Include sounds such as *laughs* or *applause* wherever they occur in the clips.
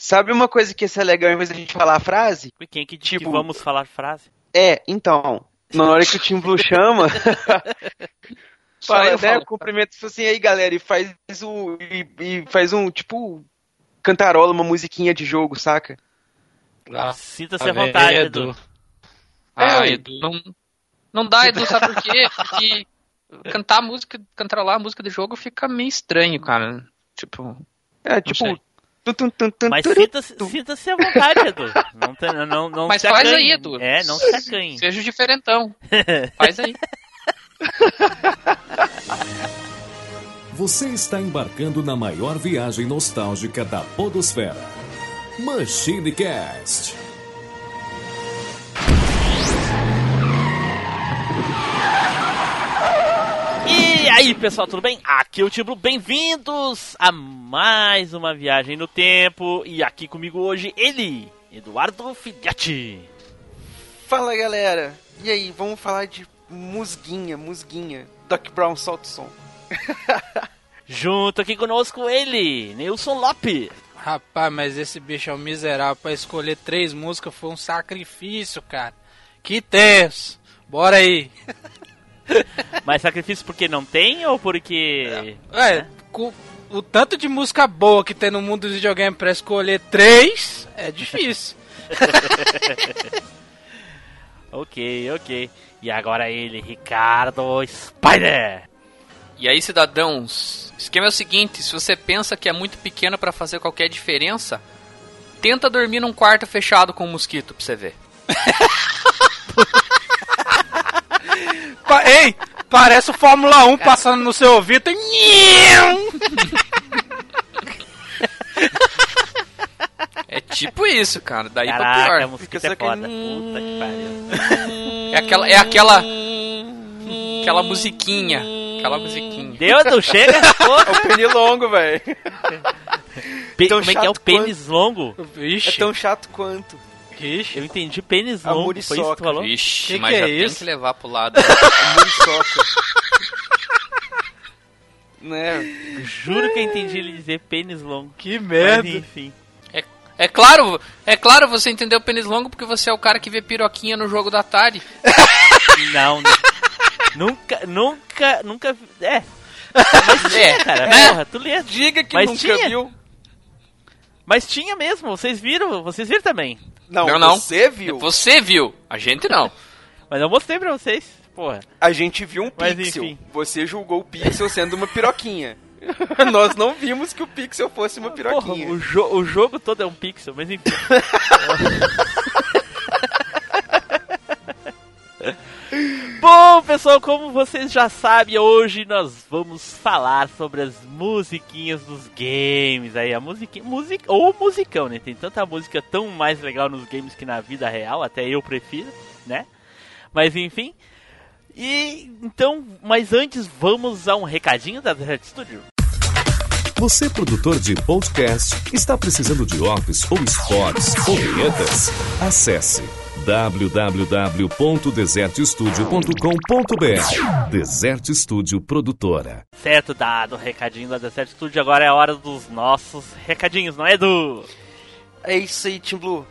Sabe uma coisa que ia ser legal em vez da gente falar a frase? E quem que diz Tipo- que vamos falar frase? É, então, na hora que o Team Blue chama, *laughs* fala, né, falo. cumprimenta tipo assim, aí galera, e faz o. E, e faz um, tipo, cantarola, uma musiquinha de jogo, saca? Ah, Sinta-se à vontade, Edu. Ah, É, Edu. Não, não dá, Edu, sabe por quê? Porque cantar música, cantarolar a música de jogo fica meio estranho, cara. Tipo, É, tipo. Mas sinta-se sinta-se à vontade, Edu. Não, tem- não, não Mas se faz acanhe. aí, Edu. É, não se acanhe. seja diferentão. *laughs* Faz aí. Você está embarcando na maior viagem nostálgica da Podosfera. Machine Cast. E aí, pessoal, tudo bem? Aqui é o Tibro, bem-vindos a mais uma viagem no tempo. E aqui comigo hoje ele, Eduardo Filhote. Fala galera, e aí, vamos falar de musguinha, musguinha. Doc Brown solta o som. *laughs* Junto aqui conosco ele, Nilson Lopes. Rapaz, mas esse bicho é um miserável. Pra escolher três músicas foi um sacrifício, cara. Que tenso. Bora aí. *laughs* *laughs* Mas sacrifício porque não tem ou porque. É, com o tanto de música boa que tem no mundo dos videogames pra escolher três, é difícil. *laughs* Ok, ok. E agora ele, Ricardo Spider. E aí, cidadãos, o esquema é o seguinte: se você pensa que é muito pequeno pra fazer qualquer diferença, tenta dormir num quarto fechado com um mosquito pra você ver. *laughs* Pa- Ei, parece o Fórmula 1 passando no seu ouvido. e- É tipo isso, cara. Daí pra Caraca, a pior. música Fica é só foda. aquele- Puta que pariu. É aquela, é aquela, aquela musiquinha, aquela musiquinha. Deu, Edu, chega, porra. É o pernilongo, velho. Pe- Tão Como é que é o pênis longo? É Vixe, tão chato quanto. Vixe. Eu entendi pênis A longo, foi isso que tu muriçoca. falou? Vixe, Que mas que é já tem isso? que levar pro lado. *laughs* A muriçoca. *laughs* né? Juro que eu entendi ele dizer pênis longo. Que Mas merda. enfim. É claro, é claro você entendeu o pênis longo porque você é o cara que vê piroquinha no jogo da Atari. *laughs* Não, nu- nunca, nunca, nunca. vi- É. Mas tinha, É, cara, né? porra, tu lê. Diga que Mas nunca tinha. viu. Mas tinha mesmo, vocês viram, vocês viram também. Não, Não, não. você viu. Você viu, a gente não. *laughs* Mas eu mostrei pra vocês, porra. A gente viu um Mas pixel. enfim. Você julgou o pixel sendo uma piroquinha. *laughs* Nós não vimos que o pixel fosse uma Porra, piroquinha. o, jo o jogo todo é um pixel, mas enfim. *laughs* pessoal, como vocês já sabem, hoje nós vamos falar sobre as musiquinhas dos games. Aí, a musiquinha, music, ou musicão, né? Tem tanta música tão mais legal nos games que na vida real, até eu prefiro, né? Mas enfim. E então, mas antes vamos a um recadinho da Red Studio. Você, produtor de podcast, está precisando de office ou spots ou vinhetas? Acesse www.desertstudio.com.br Desert Studio Produtora. Certo, dado o recadinho da Desert Studio, agora é a hora dos nossos recadinhos, não é, Edu? É isso aí, Team Blue.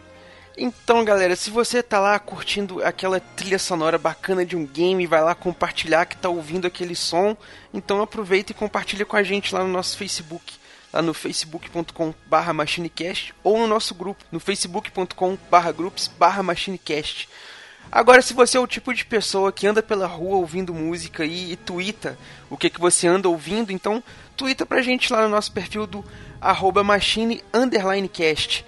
Então, galera, se você tá lá curtindo aquela trilha sonora bacana de um game, vai lá compartilhar que tá ouvindo aquele som, então aproveita e compartilha com a gente lá no nosso Facebook, lá no facebook.com/barra machinecast ou no nosso grupo, no facebook.com/barra groups/barra machinecast. Agora, se você é o tipo de pessoa que anda pela rua ouvindo música e, e twitta o que, que você anda ouvindo, então twitta pra gente lá no nosso perfil do arroba machine underline cast.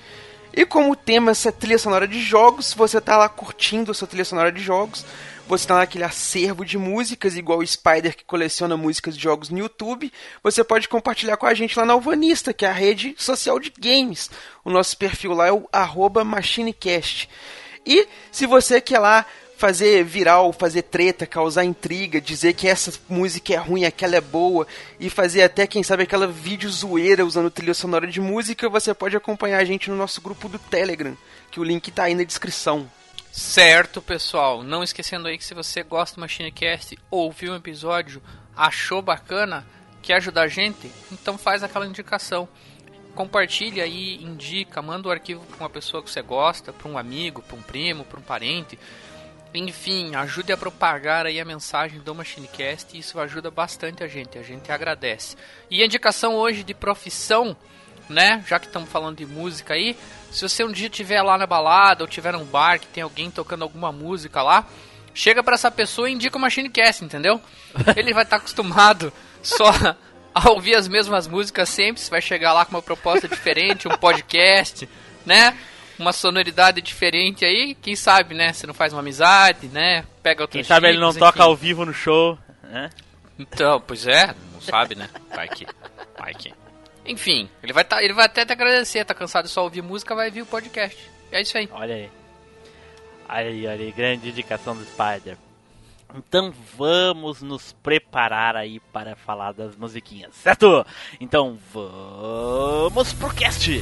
E como tema essa trilha sonora de jogos, você tá lá curtindo essa trilha sonora de jogos, você tá naquele acervo de músicas, igual o Spider que coleciona músicas de jogos no YouTube, você pode compartilhar com a gente lá na Alvanista, que é a rede social de games. O nosso perfil lá é o arroba machinecast. E se você quer lá fazer viral, fazer treta, causar intriga, dizer que essa música é ruim, aquela é boa, e fazer até, quem sabe, aquela vídeo zoeira usando trilha sonora de música, você pode acompanhar a gente no nosso grupo do Telegram, que o link tá aí na descrição. Certo, pessoal. Não esquecendo aí que se você gosta do MachineCast, ouviu um episódio, achou bacana, quer ajudar a gente, então faz aquela indicação. compartilha aí, indica, manda o arquivo para uma pessoa que você gosta, para um amigo, para um primo, para um parente. Enfim, ajude a propagar aí a mensagem do MachineCast, isso ajuda bastante a gente, a gente agradece. E a indicação hoje de profissão, né? Já que estamos falando de música aí, se você um dia estiver lá na balada ou tiver num bar que tem alguém tocando alguma música lá, chega para essa pessoa e indica o MachineCast, entendeu? *laughs* Ele vai estar tá acostumado só a ouvir as mesmas músicas sempre, você vai chegar lá com uma proposta diferente, um podcast, né? Uma sonoridade diferente aí, quem sabe, né? Você não faz uma amizade, né? Pega outros Quem sabe ele não tipos, toca enfim. ao vivo no show, né? Então, pois é, não sabe, né? Vai que. Vai que. Enfim, ele vai, tá, ele vai até te agradecer, tá cansado de só ouvir música, vai vir o podcast. É isso aí. Olha aí. Aí, olha aí, grande indicação do Spider. Então vamos nos preparar aí para falar das musiquinhas, certo? Então vamos pro cast!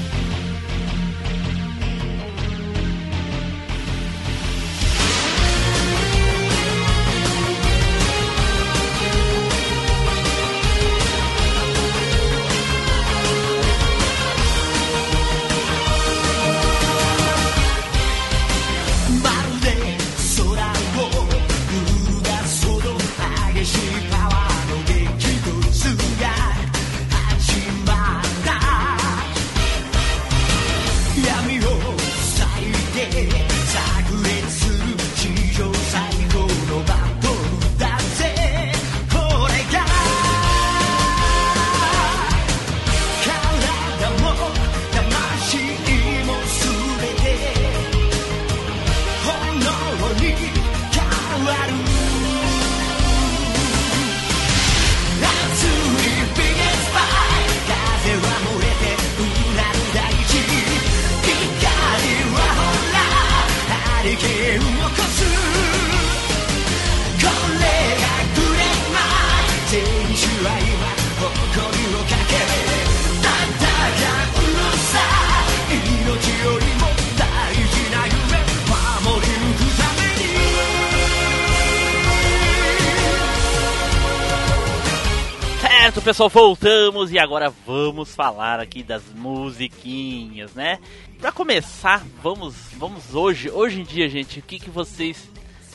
Pessoal, voltamos e agora vamos falar aqui das musiquinhas, né? Pra começar, vamos, vamos hoje, hoje em dia, gente, o que, que vocês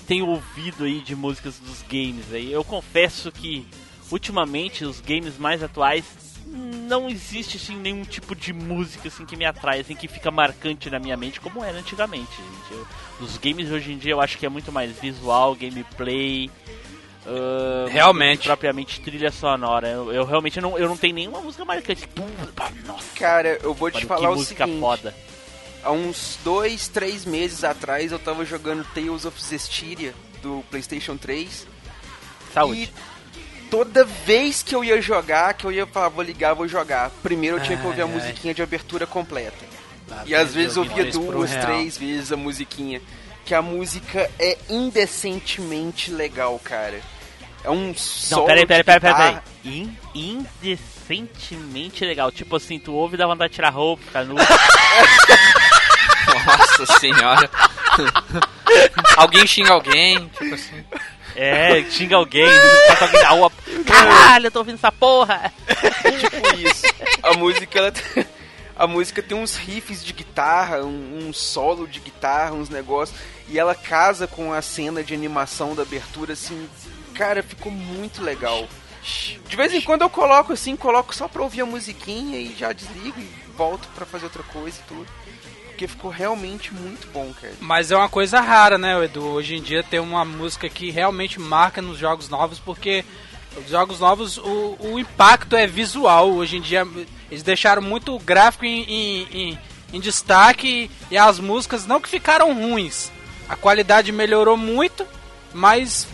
têm ouvido aí de músicas dos games aí? Eu confesso que ultimamente os games mais atuais não existe assim nenhum tipo de música assim que me atrai, assim que fica marcante na minha mente como era antigamente, gente. Eu, os games hoje em dia eu acho que é muito mais visual, gameplay, Uh, Realmente. Propriamente trilha sonora. Eu, eu realmente não, eu não tenho nenhuma música marcante. Nossa, Cara, eu vou te olha, falar que o música seguinte. foda. Há uns dois, três meses atrás eu tava jogando Tales of Zestiria do PlayStation 3 Saúde. e toda vez que eu ia jogar, que eu ia falar, vou ligar, vou jogar, primeiro eu tinha que ouvir a Ai, ai. musiquinha de abertura completa. Lá E às vezes eu ouvia um duas, real. três vezes a musiquinha. Que a música é indecentemente legal, cara. É um Não, peraí, peraí, peraí, peraí. In, indecentemente legal. Tipo assim, tu ouve e dá vontade de tirar roupa, ficar nu. *laughs* Nossa senhora. *laughs* alguém xinga alguém, tipo assim. é, xinga alguém, passa alguém na rua. Caralho, eu tô ouvindo essa porra. tipo isso. A música, ela tem- a música tem uns riffs de guitarra, um, um solo de guitarra, uns negócios, e ela casa com a cena de animação da abertura, assim, cara, ficou muito legal. De vez em quando eu coloco assim, coloco só pra ouvir a musiquinha e já desligo e volto pra fazer outra coisa e tudo. Porque ficou realmente muito bom, cara. Mas é uma coisa rara, né, Edu? Hoje em dia tem uma música que realmente marca nos jogos novos, porque os jogos novos, o, o impacto é visual. Hoje em dia, eles deixaram muito o gráfico em, em, em- em destaque e as músicas não que ficaram ruins. A qualidade melhorou muito, mas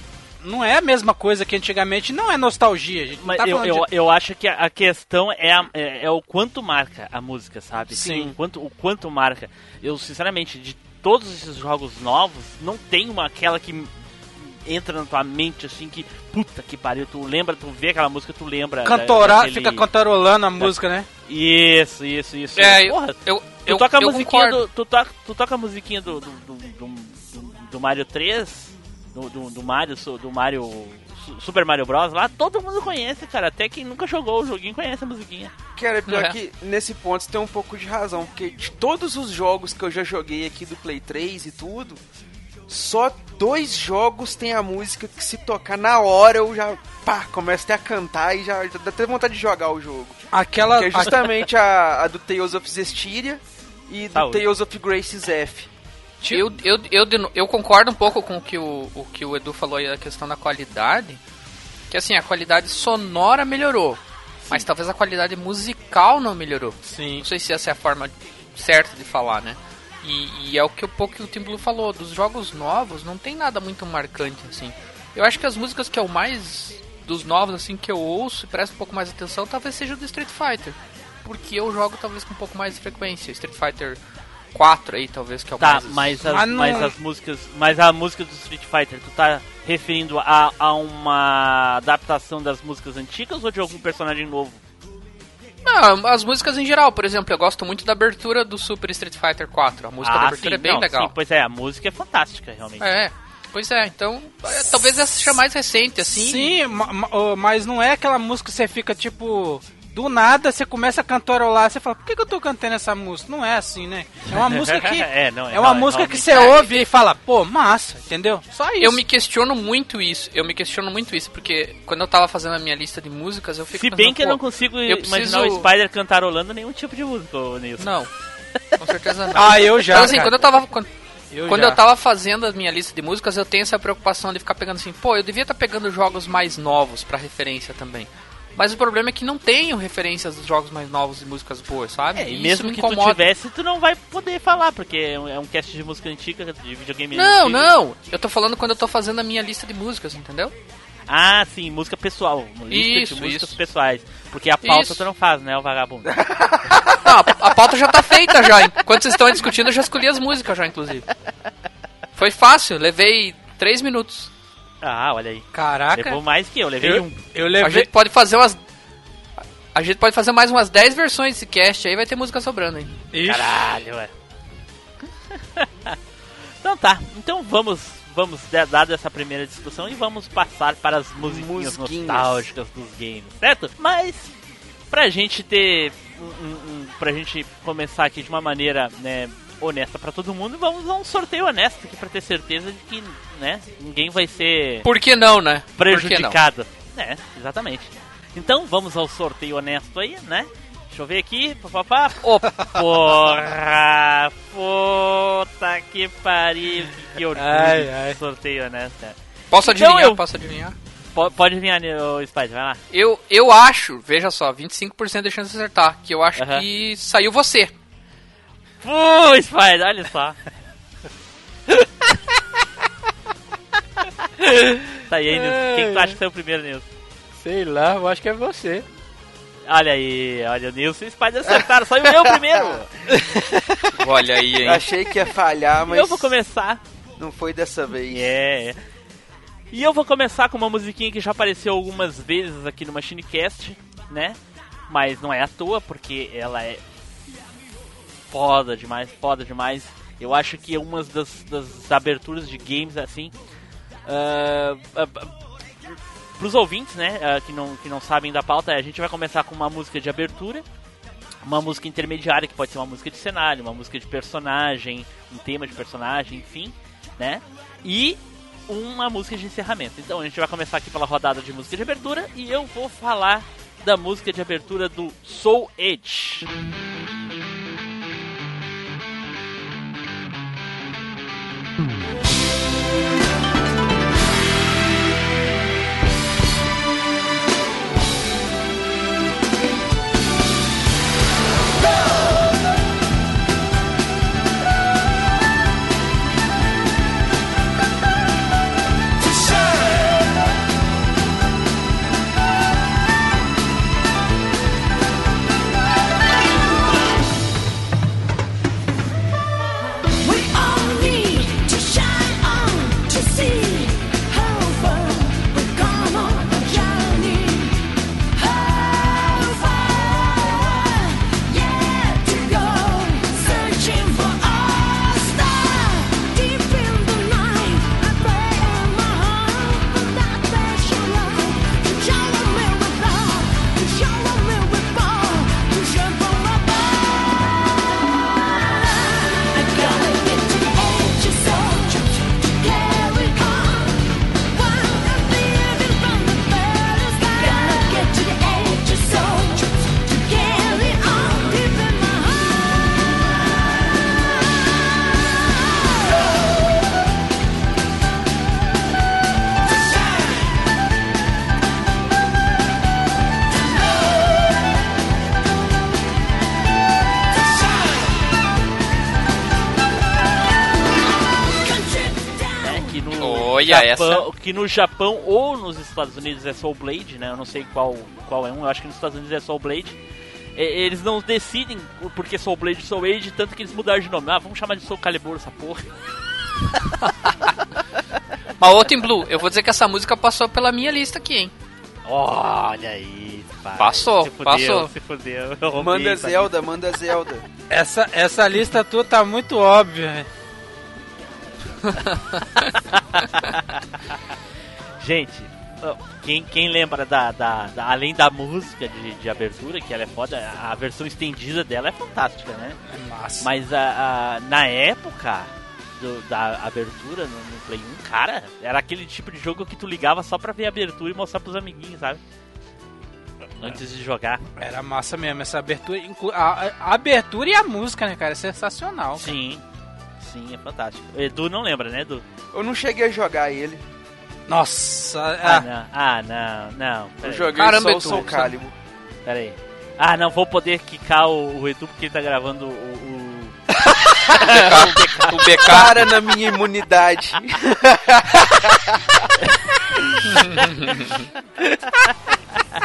não é a mesma coisa que antigamente. Não é nostalgia, a gente não Mas tá eu, eu, de... eu acho que a a questão é, a- é, é o quanto marca a música, sabe? Sim. O quanto, o quanto marca. Eu, sinceramente, de todos esses jogos novos, não tem uma aquela que entra na tua mente assim que puta que pariu, tu lembra, tu vê aquela música, tu lembra. Cantorar, daquele... fica cantarolando a música, né? Isso, isso, isso. É, Porra, eu, tu eu, toca a eu musiquinha concordo. do, tu, toca, tu toca a musiquinha do do, do, do, do- do Mario 3, do, do, do Mario, do Mario Su- Super Mario Bros lá, todo mundo conhece, cara, até quem nunca jogou o joguinho conhece a musiquinha. Cara, pior É. que nesse ponto você tem um pouco de razão, porque de todos os jogos que eu já joguei aqui do Play 3 e tudo, só dois jogos tem a música que se tocar na hora eu já, pá, começo até a cantar e já, já dá até vontade de jogar o jogo. Aquela. Que é justamente a, a do Tales of Zestiria e do Saúde. Tales of Graces F. Eu, eu, eu, eu concordo um pouco com o que o, o que o Edu falou aí, a questão da qualidade. Que assim, a qualidade sonora melhorou. Mas talvez a qualidade musical não melhorou. Sim. Não sei se essa é a forma certa de falar, né? E, e é o que um pouco que o Tim Blue falou, dos jogos novos não tem nada muito marcante, assim. Eu acho que as músicas que é o mais dos novos, assim, que eu ouço e presto um pouco mais atenção, talvez seja o do Street Fighter. Porque eu jogo talvez com um pouco mais de frequência. Street Fighter 4 aí, talvez, que é o Tá, mais... mas as, Mas não- mas as músicas. Mas a música do Street Fighter, tu tá referindo a, a uma adaptação das músicas antigas ou de algum personagem novo? Não, as músicas em geral, por exemplo, eu gosto muito da abertura do Super Street Fighter 4. A música da abertura é bem Ah, não, legal. Sim, pois é, a música é fantástica, realmente. É, pois é, então é, talvez essa seja mais recente, assim. Sim, ma- ma- oh, mas não é aquela música que você fica tipo. Do nada você começa a cantarolar, você fala, por que, que eu tô cantando essa música? Não é assim, né? É uma música que. *laughs* É, não, é é uma real- música que realmente. você ouve e fala, pô, massa, entendeu? Só isso. Eu me questiono muito isso, eu me questiono muito isso, porque quando eu tava fazendo a minha lista de músicas, eu fico Se pensando, bem que eu não consigo eu imaginar preciso- o Spider cantarolando nenhum tipo de música, ô Nilson. Não, com certeza não. *laughs* Ah, eu já. Então, assim, cara. quando eu tava... Quando, Eu quando já. eu tava fazendo a minha lista de músicas, eu tenho essa preocupação de ficar pegando assim, pô, eu devia estar pegando jogos mais novos pra referência também. Mas o problema é que não tenho referências dos jogos mais novos e músicas boas, sabe? É, e mesmo me que tu tivesse, tu não vai poder falar, porque é um, é um cast de música antiga, de videogame Não, antigo. não. Eu tô falando quando eu tô fazendo a minha lista de músicas, entendeu? Ah, sim, música pessoal. Lista Isso, de músicas isso. pessoais. Porque a pauta Isso. tu não faz, né, o vagabundo? *laughs* Não, a, pauta já tá feita já. Enquanto vocês estão discutindo, eu já escolhi as músicas já, inclusive. Foi fácil, levei três minutos. Ah, olha aí. Caraca. Levou mais que eu, levei Eu, um. eu A levei. gente pode fazer umas. A gente pode fazer mais umas 10 versões desse cast aí, vai ter música sobrando aí. Ixi. Caralho, ué. *laughs* então tá, então vamos, vamos, da- dado essa primeira discussão, e vamos passar para as musiquinhas Musiquinhas. nostálgicas dos games, certo? Mas, pra gente ter, um, um- um- pra gente começar aqui de uma maneira, né, honesta pra todo mundo, vamos a um sorteio honesto aqui pra ter certeza de que, né, ninguém vai ser Por que não, né? Que não? É, exatamente. Então vamos ao sorteio honesto aí, né? Deixa eu ver aqui. Papapá. Ô, porra! Puta que pariu. Que, orgulho. Ai, ai. Sorteio honesto. cara. Posso Então adivinhar? eu- Posso adivinhar? Po- Pode vir, o Spider, vai lá. Eu, eu acho, veja só, 25% de chance de acertar, que eu acho que saiu você. Pô, Spider, olha só. *laughs* tá aí, Nilson. Quem que tu acha que saiu primeiro, Nilson? Sei lá, eu acho que é você. Olha aí, olha, o Nilson e o Spider acertaram. Saiu eu primeiro. *laughs* Olha aí, hein? Eu achei que ia falhar, mas eu vou começar. não foi dessa vez. É. E eu vou começar com uma musiquinha que já apareceu algumas vezes aqui no MachineCast, né? Mas não é à toa, porque ela é foda demais, foda demais. Eu acho que é uma das, das aberturas de games assim. ah, ah, pros ouvintes, né, ah, que, não, que não sabem da pauta, a gente vai começar com uma música de abertura, uma música intermediária, que pode ser uma música de cenário, uma música de personagem, um tema de personagem, enfim, né? E uma música de encerramento. Então a gente vai começar aqui pela rodada de música de abertura e eu vou falar da música de abertura do Soul Edge. Hmm. Que no Japão ou nos Estados Unidos é Soul Blade, né? Eu não sei qual, qual é um, eu acho que nos Estados Unidos é Soul Blade. E- Eles não decidem o porquê Soul Blade e Soul Age, tanto que eles mudaram de nome. Ah, vamos chamar de Soul Calibur essa porra. *laughs* Mas ô Team Blue, eu vou dizer que essa música passou pela minha lista aqui, hein? Olha aí, pai. Passou, se fudeu, passou. Se fudeu. Roubei Manda essa Zelda, manda Zelda. Essa, essa lista tua tá muito óbvia, velho. *laughs* Gente, quem, quem lembra da, da, da- Além da música de, de abertura, que ela é foda, a versão estendida dela é fantástica, né? É massa. Mas a, a- na época do- da abertura no, no Play 1, cara, era aquele tipo de jogo que tu ligava só pra ver a abertura e mostrar pros amiguinhos, sabe? Antes de jogar. Era massa mesmo, essa abertura. A, a- abertura e a música, né, cara? É sensacional. Sim, sim, é fantástico. Edu não lembra, né, Edu? Eu não cheguei a jogar ele. Nossa, Ah, ah, não, ah, não, não. Eu joguei Caramba, só o Soul Calibur. peraí. Ah, não vou poder quicar o, o Edu porque ele tá gravando o- o, O BK. Para *laughs* na minha imunidade. *laughs*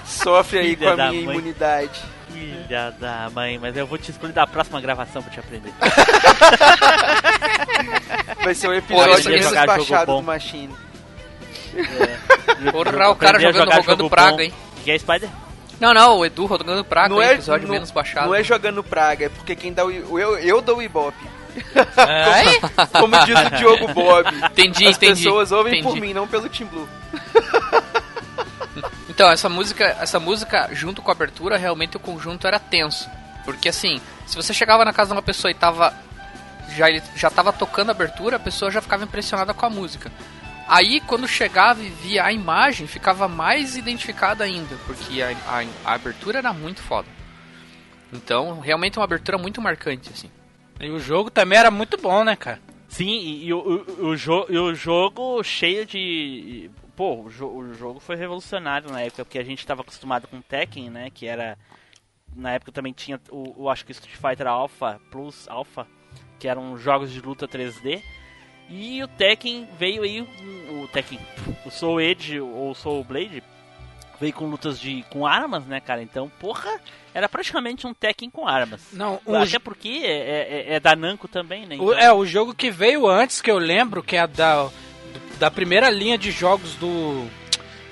Sofre aí Filha com a minha mãe. imunidade. Filha da mãe, mas eu vou te excluir da próxima gravação pra te aprender. *laughs* Vai ser o Olha, episódio menos jogar jogo baixado bom. do Machine. Porra, o cara jogando, jogar jogando jogo praga, bom. hein? Que é Spider? Não, não, o Edu jogando praga, Não é, episódio não, menos baixado. não é jogando praga, é porque quem dá o. Eu, eu dou o Ibope. é? Como diz o Diogo Bob. Entendi, As entendi. pessoas ouvem entendi. por mim, não pelo Team Blue. Então, essa música, essa música junto com a abertura, realmente o conjunto era tenso. Porque assim, se você chegava na casa de uma pessoa e tava já ele já tava tocando a abertura, a pessoa já ficava impressionada com a música. Aí quando chegava e via a imagem, ficava mais identificada ainda, porque a, a, a abertura era muito foda. Então, realmente é uma abertura muito marcante assim. E o jogo também era muito bom, né, cara? Sim, e, e o, o, o, jo- e o jogo cheio de. Pô, o, jo- o jogo foi revolucionário na época, porque a gente estava acostumado com Tekken, né? Que era. Na época também tinha o, o acho que Street Fighter Alpha Plus Alpha, que eram jogos de luta 3D. E o Tekken veio aí, o Tekken, o Soul Edge ou Soul Blade veio com lutas de com armas, né, cara? Então, porra, era praticamente um Tekken com armas. Não, o, Até porque é, é- é da Namco também, né? o- Então- é o jogo que veio antes, que eu lembro, que é da, da primeira linha de jogos do,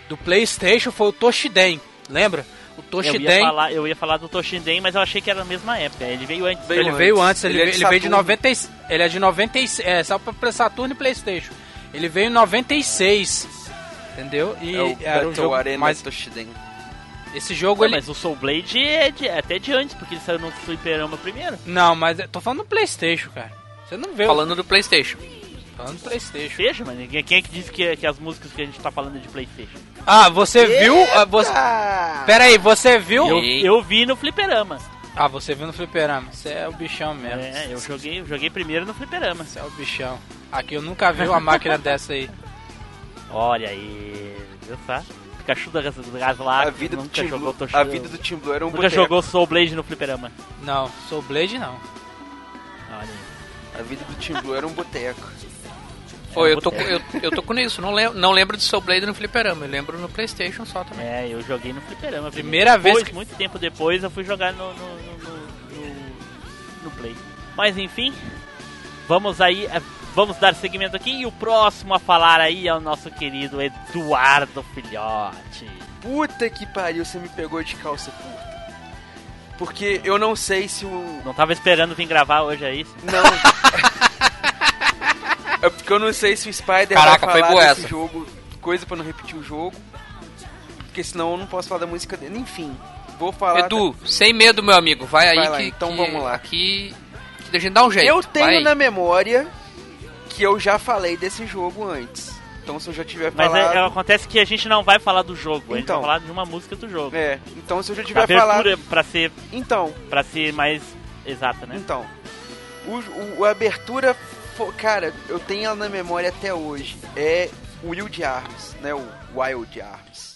do PlayStation, foi o Toshiden. Lembra? O Eu ia, Toshiden. falar, eu ia falar do Toshinden, mas eu achei que era na mesma época. Ele veio antes. Veio Ele antes. veio antes, ele, Ele é veio, de ele veio de Saturno. 90, e- ele é de 96, é, só pra Saturno e Playstation. Ele veio em 96, entendeu? E É o era um Battle jogo, Arena mas Toshiden. esse jogo Não, ele Mas o Soul Blade é, de- é até de antes, porque ele saiu no Fliperama primeiro. Não, mas tô falando do Playstation, cara. Você não vê Falando do PlayStation. Falando do Playstation. Seja, mas ninguém- quem é que disse que, que as músicas que a gente tá falando é de Playstation? Ah, você viu? Ah, você... Pera aí, você viu? Eu, eu vi no Fliperama. Ah, você viu no fliperama. Você é o bichão mesmo. É, eu joguei, eu joguei primeiro no Fliperama. Você é o bichão. Aqui eu nunca vi uma máquina *laughs* dessa aí. Olha aí, viu só? Pikachu da Gas da Gaslax a vida do nunca Team jogou Blue, a vida do Team Blue era um Nunca boteco. jogou Soul Blade no Fliperama. Não, sou Blade não. Olha aí. A vida do Team Blue era um boteco. *laughs* Pô, É, eu tô, com- eu, eu tô com isso, não lembro, não lembro de Soul Blade no fliperama, eu lembro no Playstation só também. É, eu joguei no Fliperama. Primeira depois, vez que- muito tempo depois, eu fui jogar no, no, no, no- no- no Play. Mas enfim, vamos aí, eh, vamos dar seguimento aqui. E o próximo a falar aí é o nosso querido Eduardo Filhote. Puta que pariu, você me pegou de calça curta. Porque eu não sei se o. Não tava esperando vir gravar hoje, é isso? Não. *laughs* é porque eu não sei se o Spider Caraca, vai foi falar boa desse essa. jogo, coisa pra não repetir o jogo. Porque senão eu não posso falar da música dele. Enfim, vou falar. Edu, sem medo, meu amigo, vai aí Vai lá, que, então que- vamos lá. Aqui, que a gente dá um jeito. Eu tenho vai. na memória que eu já falei desse jogo antes. Então se eu já tiver Mas é- falado. é- acontece que a gente não vai falar do jogo, a gente Então. vai falar de uma música do jogo. É, então se eu já A tiver abertura falado. pra ser, Então, pra ser mais exata, né? então. O, o- a abertura. Fo- Cara, eu tenho ela na memória até hoje. É Wild Arms, né? O Wild Arms.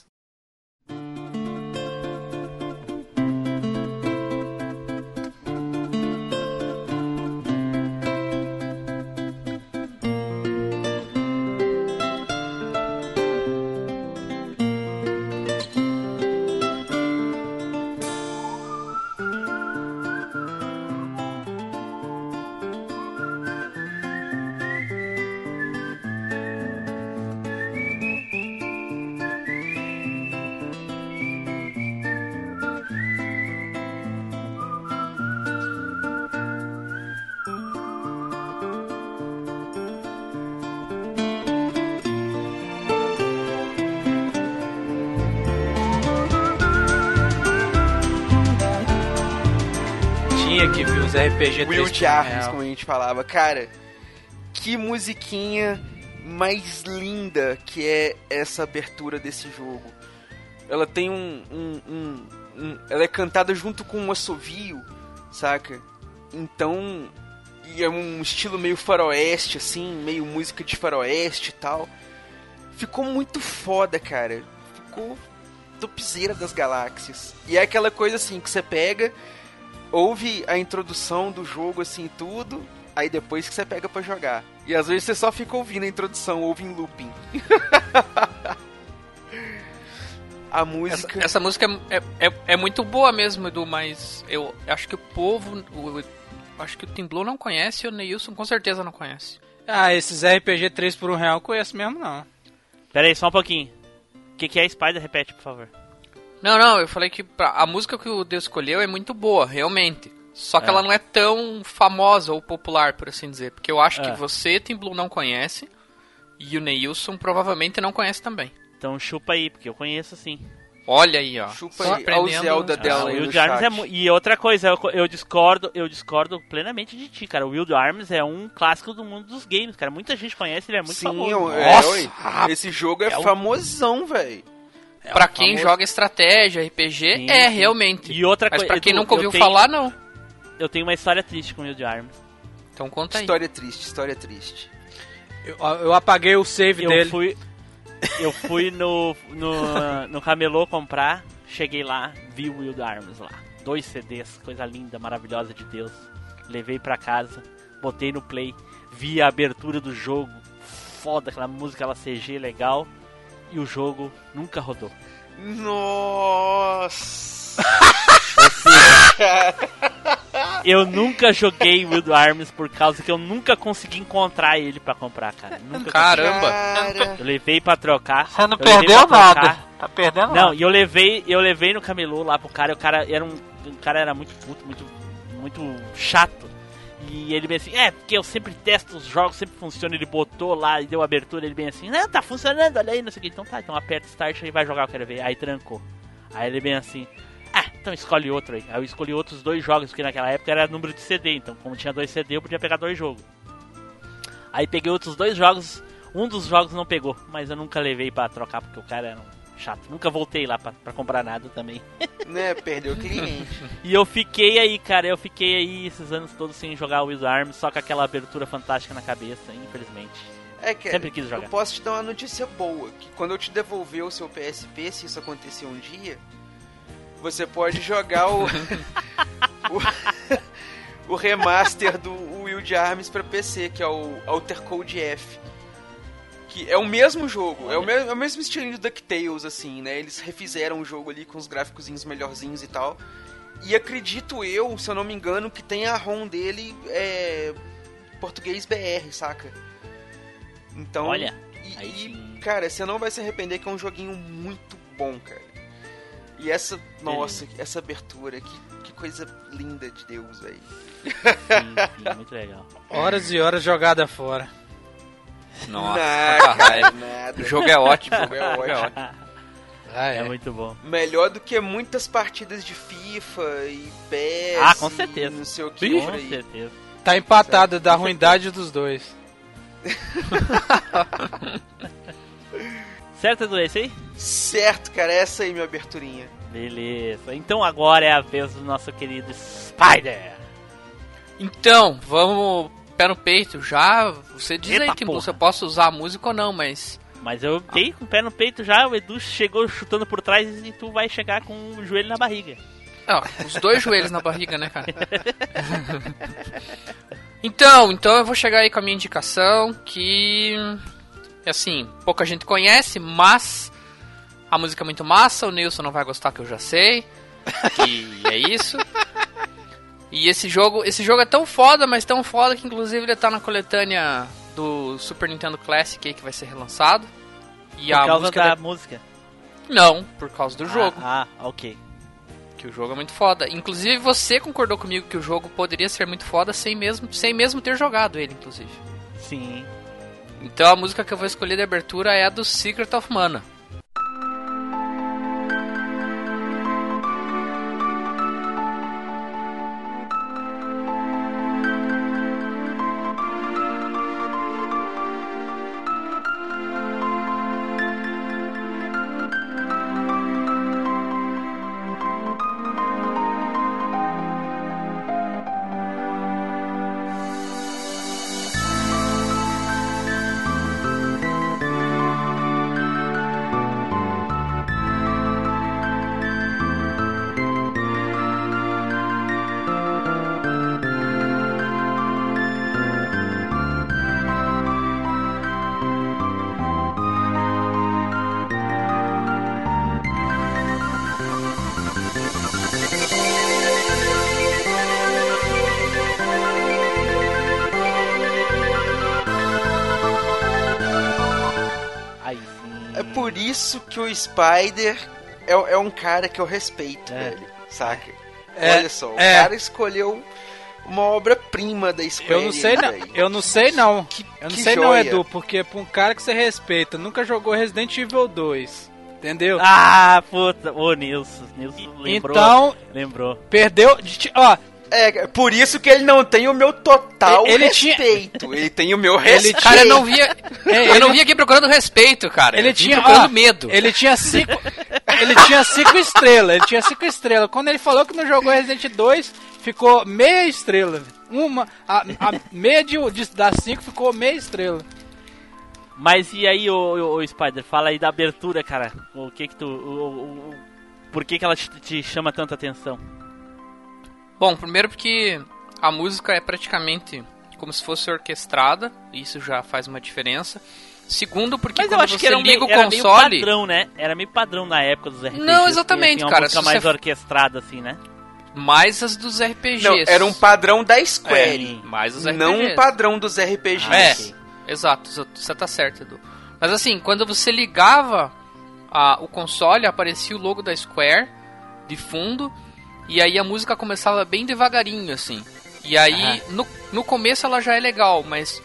Musiquinha que viu os RPG Will 3 Jarvis, como a gente falava. Cara, que musiquinha mais linda que é essa abertura desse jogo. Ela tem um, um, um, um ela é cantada junto com um assovio, saca? Então, e é um estilo meio faroeste, assim, meio música de faroeste e tal. Ficou muito foda, cara. Ficou topzeira das galáxias. E é aquela coisa assim que você pega, ouve a introdução do jogo assim tudo, aí depois que você pega para jogar. E às vezes você só fica ouvindo a introdução, ouve em looping. *laughs* a música. Essa, essa música é, é, é, muito boa mesmo, Edu, mas eu acho que o povo. O, acho que o Tim Blue não conhece e o Neilson com certeza não conhece. Ah, esses RPG 3 por 1 real eu conheço mesmo não. Pera aí, só um pouquinho. O que, que é Spider? Repete, por favor. Não, não, eu falei que pra, a música que o Deus escolheu é muito boa, realmente. Só que é. ela não é tão famosa ou popular, por assim dizer. Porque eu acho é. que você, Tim Blue, não conhece. E o Neilson provavelmente não conhece também. Então chupa aí, porque eu conheço sim. Olha aí, ó. Chupa aí, o Zelda dela ah, aí Wild Arms é E outra coisa, eu, eu, discordo, eu discordo plenamente de ti, cara. O Wild Arms é um clássico do mundo dos games, cara. Muita gente conhece, ele é muito Sim, famoso. É, Nossa, esse jogo é, é famosão, velho. É pra quem famoso... joga estratégia, RPG, sim, é, sim. realmente. E outra Mas coisa, pra quem nunca ouviu tenho, falar, não. Eu tenho uma história triste com o Wild Arms. Então conta aí. História triste, história triste. Eu, eu apaguei o save eu dele. Fui, eu fui no, no, no camelô comprar, cheguei lá, vi o Wild Arms lá. Dois CDs, coisa linda, maravilhosa de Deus. Levei pra casa, botei no play, vi a abertura do jogo, foda, aquela música, aquela CG legal e o jogo nunca rodou. Nossa! *laughs* eu nunca joguei Wild Arms por causa que eu nunca consegui encontrar ele para comprar, cara. Nunca Caramba! Eu levei para trocar. Você não perdeu nada. Tá perdendo. Não, e eu levei, eu levei no camelô lá pro cara, o cara era um, o cara era muito puto, muito muito chato. E ele bem assim, é, porque eu sempre testo os jogos, sempre funciona. Ele botou lá e deu abertura, ele bem assim, não, tá funcionando, olha aí, não sei o que. Então tá, então aperta start e vai jogar, eu quero ver. Aí trancou. Aí ele bem assim, ah, então escolhe outro aí. Aí eu escolhi outros dois jogos, porque naquela época era número de CD, então como tinha dois CD eu podia pegar dois jogos. Aí peguei outros dois jogos, um dos jogos não pegou, mas eu nunca levei para trocar porque o cara era um chato. Nunca voltei lá pra, pra comprar nada também. *laughs* Né, perdeu o cliente. *laughs* e eu fiquei aí, cara, eu fiquei aí esses anos todos sem jogar o Arms, só com aquela abertura fantástica na cabeça, infelizmente. É que Sempre quis jogar. eu posso te dar uma notícia boa, que quando eu te devolver o seu PSP, se isso acontecer um dia, você pode jogar o *laughs* o, o, remaster do Wild Arms para PC, que é o Alter Code F que é o mesmo jogo, é o, me é o mesmo estilinho do DuckTales, assim, né? Eles refizeram o jogo ali com os gráficos melhorzinhos e tal. E acredito eu, se eu não me engano, que tem a ROM dele é, português BR, saca? Então. Olha. E, e, cara, você não vai se arrepender que é um joguinho muito bom, cara. E essa, nossa, essa abertura, que, que coisa linda de Deus, velho. Sim, sim, muito legal. Horas e horas jogada fora. Nossa, nada, nada. O jogo é ótimo. O jogo é ótimo. Ah, é. é. muito bom. Melhor do que muitas partidas de FIFA e PES. Ah, com certeza. Não sei o que. Com certeza. Tá empatado certo. da ruindade dos dois. *laughs* certo, Edu, é isso aí? Certo, cara, essa aí minha aberturinha. Beleza. Então agora é a vez do nosso querido Spider. Então, vamos pé no peito já. Você diz Eita aí, Tim se eu posso usar a música ou não, mas. Mas eu dei com o pé no peito já, o Edu chegou chutando por trás e tu vai chegar com o joelho na barriga. Não, os dois joelhos na barriga, né, cara? *laughs* então, então eu vou chegar aí com a minha indicação, que assim, pouca gente conhece, mas a música é muito massa, o Nilson não vai gostar que eu já sei. E é isso. *laughs* E esse jogo, esse jogo é tão foda, mas tão foda que inclusive ele tá na coletânea do Super Nintendo Classic aí, que vai ser relançado. E por a causa música da, da música? Não, por causa do ah, jogo. Ah, ok. Que o jogo é muito foda. Inclusive você concordou comigo que o jogo poderia ser muito foda sem mesmo, sem mesmo ter jogado ele, inclusive. Sim. Então a música que eu vou escolher de abertura é a do Secret of Mana. Isso que o Spider é, é um cara que eu respeito, É. velho. Saca? É, Olha só, o é. cara escolheu uma obra-prima da Square Eu não sei não. Eu não sei não. Que- Eu não sei não, joia. Edu, porque pra um cara que você respeita, nunca jogou Resident Evil 2. Entendeu? Ah, puta. Ô, Nilson. Nilson lembrou. então, Lembrou. perdeu. Ó, É, por isso que ele não tem o meu total Ele tinha- respeito. Ele tem o meu Ele respeito. Cara, eu não via. É, eu ele- não vim aqui procurando respeito, cara. ele Eu tinha. procurando ó, medo. Ele tinha cinco. ele tinha cinco estrelas. Ele tinha cinco estrelas. Quando ele falou que não jogou Resident 2, ficou meia estrela. Uma. A, a meia de, de, das cinco ficou meia estrela. Mas e aí, ô, Spider, fala aí da abertura, cara. O que que tu. O, o- o- por que que ela te, te chama tanta atenção? Bom, primeiro porque a música é praticamente como se fosse orquestrada, e isso já faz uma diferença. Segundo, porque Mas eu quando acho você que era, um liga meio, o era meio console. padrão, né? Era meio padrão na época dos RPGs. Não, exatamente, uma cara, música mais você- orquestrada, assim, né? Mais as dos RPGs. Não, era um padrão da Square. Sim. Mais os RPGs. não um padrão dos RPGs. É, ok. exato, você tá certo, Edu. Mas assim, quando você ligava a- o console, aparecia o logo da Square de fundo, e aí a música começava bem devagarinho, assim. E aí, no, no começo ela já é legal, mas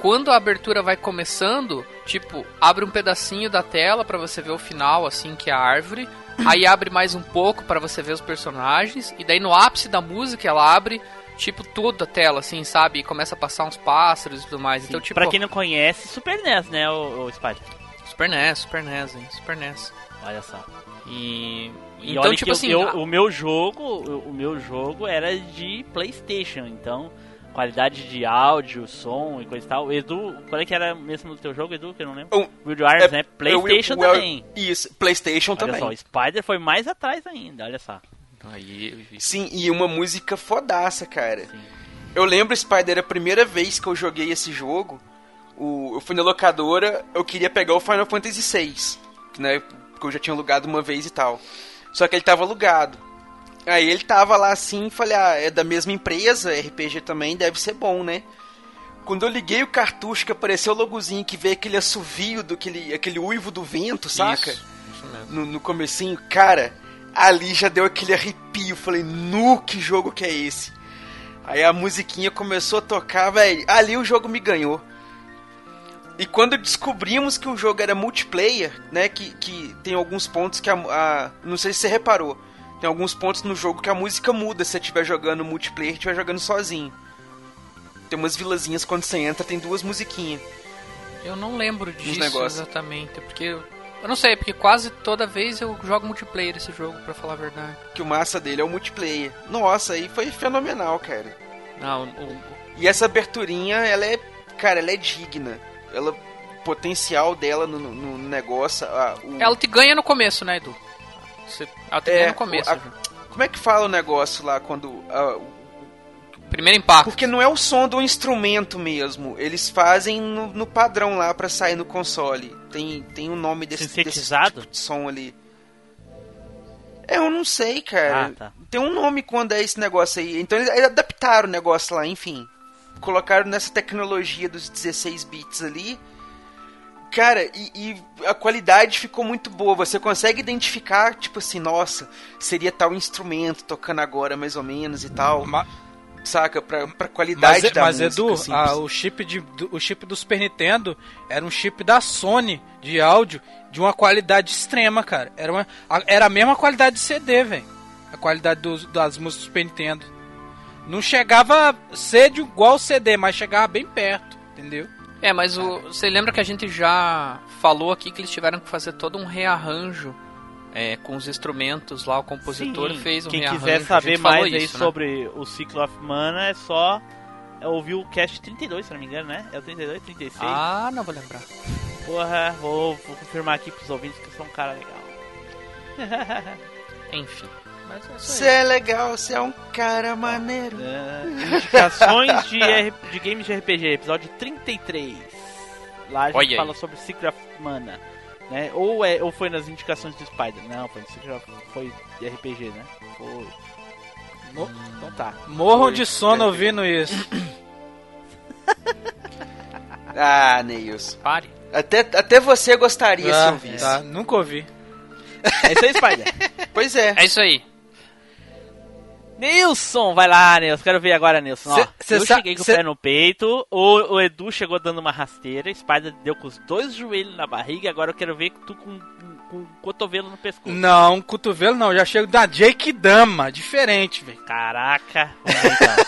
quando a abertura vai começando, tipo, abre um pedacinho da tela pra você ver o final, assim, que é a árvore. *coughs* Aí abre mais um pouco pra você ver os personagens. E daí no ápice da música ela abre, tipo, toda a tela, assim, sabe? E começa a passar uns pássaros e tudo mais. Então, tipo, pra quem não conhece, Super NES, né, o, Spider? Super NES, Super NES, hein? Super NES. Olha só. E. E então, olha tipo que eu- assim. eu- a- o meu jogo, o, meu jogo era de PlayStation, então qualidade de áudio, som e coisa e tal. Edu, qual é que era mesmo o teu jogo, Edu, que eu não lembro? Um, Wild Arms, é- né? PlayStation o- o- também. Isso, PlayStation Olha também. só, o Spider foi mais atrás ainda, olha só. Aí, Sim, e uma música fodaça, cara. Sim. Eu lembro, Spider, a primeira vez que eu joguei esse jogo, o, eu fui na locadora, eu queria pegar o Final Fantasy VI, né? Porque eu já tinha alugado uma vez e tal. Só que ele tava alugado. Aí ele tava lá assim, falei, ah, é da mesma empresa, RPG também, deve ser bom, né? Quando eu liguei o cartucho que apareceu o logozinho que veio aquele assovio, do, aquele, aquele uivo do vento, saca? Isso, isso mesmo. no, no comecinho, cara, ali já deu aquele arrepio. Falei, nu, que jogo que é esse? Aí a musiquinha começou a tocar, velho. Ali o jogo me ganhou. E quando descobrimos que o jogo era multiplayer, né? Que, que tem alguns pontos que a, a- Não sei se você reparou. Tem alguns pontos no jogo que a música muda se você estiver jogando multiplayer e estiver jogando sozinho. Tem umas vilazinhas quando você entra, tem duas musiquinhas. Eu não lembro disso exatamente, porque eu, eu não sei, porque quase toda vez eu jogo multiplayer esse jogo, pra falar a verdade. Que o massa dele é o multiplayer. Nossa, aí foi fenomenal, cara. Não, o, E essa aberturinha, ela é. Cara, ela é digna. Ela. O potencial dela no, no- negócio. a- o- ela te ganha no começo, né, Edu? Você, ela te É, ganha no começo. a- já. Como é que fala o negócio lá quando. a- o- Primeiro impacto. porque não é o som do instrumento mesmo. Eles fazem no, no padrão lá pra sair no console. Tem, tem um nome desse, desse Sintetizado? tipo de som ali. É, eu não sei, cara. Ah, tá. Tem um nome quando é esse negócio aí. Então eles adaptaram o negócio lá, enfim. Colocaram nessa tecnologia dos 16 bits ali. Cara, e, e a qualidade ficou muito boa. Você consegue identificar, tipo assim, nossa, seria tal instrumento tocando agora, mais ou menos e tal. Saca? Pra, pra qualidade Mas, da mas música. Edu, assim, a- o, chip de, do, o chip do Super Nintendo era um chip da Sony de áudio de uma qualidade extrema, cara. Era, uma, a- era a mesma qualidade de CD, velho. A qualidade dos- das músicas do Super Nintendo. Não chegava a ser de igual CD, mas chegava bem perto, entendeu? É, mas o, você lembra que a gente já falou aqui que eles tiveram que fazer todo um rearranjo é, com os instrumentos lá, o compositor Sim, fez um Quem rearranjo. quiser a saber mais aí isso, né? sobre o Cycle of Mana, é só ouvir o cast 32, se não me engano, né? É o 32, 36. Ah, não vou lembrar. Porra, vou, vou confirmar aqui pros ouvintes que eu sou um cara legal. Enfim. Mas é isso Você aí. é legal, você é um cara maneiro. É, indicações de, *laughs* R- de games de RPG, episódio 33. Lá a gente Olha aí. fala sobre Secret of Mana. Né? Ou, é, ou foi nas indicações do Spider? Não, foi no Secret of, foi de RPG, né? Foi. Mo- Então tá. Morram Foi. de sono ouvindo isso. *coughs* Ah, Neilson. Pare. Até, até você gostaria se Ah, ouvisse. tá, nunca ouvi. É isso aí, Spider. *laughs* Pois é. É isso aí. Nilson, vai lá, Nilson. Quero ver agora, Nilson. Ó, Cê- cê eu cheguei com cê- o pé no peito, o, o Edu chegou dando uma rasteira, Spider deu com os dois joelhos na barriga, agora eu quero ver tu com, com, o cotovelo no pescoço. Não, cotovelo não, já chego da Jake Dama, diferente, velho. Caraca, então.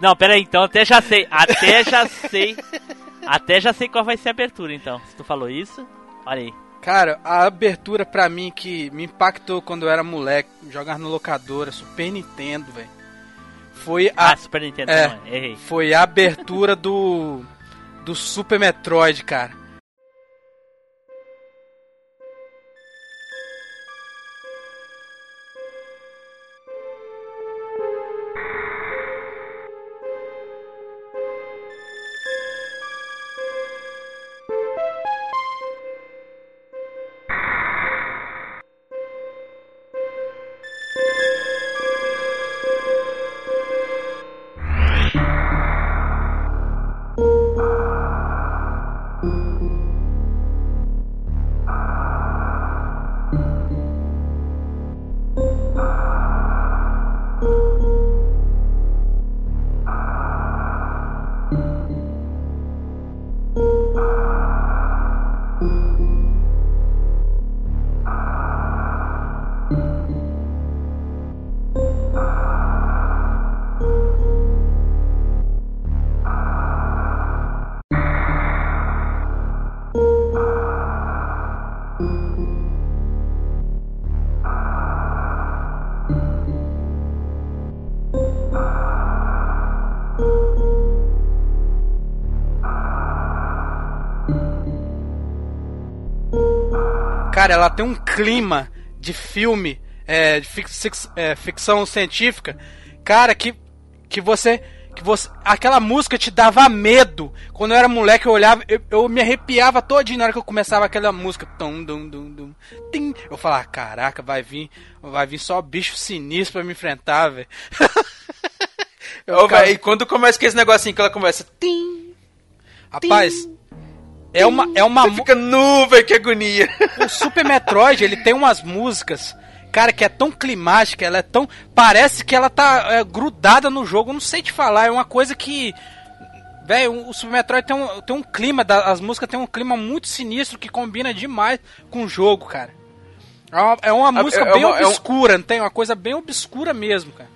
Não, pera aí, então, até já sei, até já sei, até já sei qual vai ser a abertura, então. Se tu falou isso, olha aí. Cara, a abertura pra mim que me impactou quando eu era moleque, jogar no locadora, Super Nintendo, velho. Foi a Ah, Super Nintendo, é. não, errei. foi a abertura do do Super Metroid, cara. Cara, ela tem um clima de filme, é, de fix- é, ficção científica, cara, que, que você. Que você. Aquela música te dava medo. Quando eu era moleque, eu olhava, eu, eu me arrepiava todinho na hora que eu começava aquela música. Tum, dum, dum, dum, tim. Eu falava, caraca, vai vir. Vai vir só bicho sinistro pra me enfrentar, velho. *laughs* Ô, e quando começa com esse negocinho que ela começa. Tim, Rapaz, é uma, é uma, você fica nu, velho, que agonia. O Super Metroid, ele tem umas músicas, cara, que é tão climática, ela é tão. Parece que ela tá é, grudada no jogo, eu não sei te falar, é uma coisa que. Velho, o Super Metroid tem um, tem um clima, da- as músicas tem um clima muito sinistro que combina demais com o jogo, cara. É uma, é uma música é- bem uma- é obscura, não tem? Uma coisa bem obscura mesmo, cara.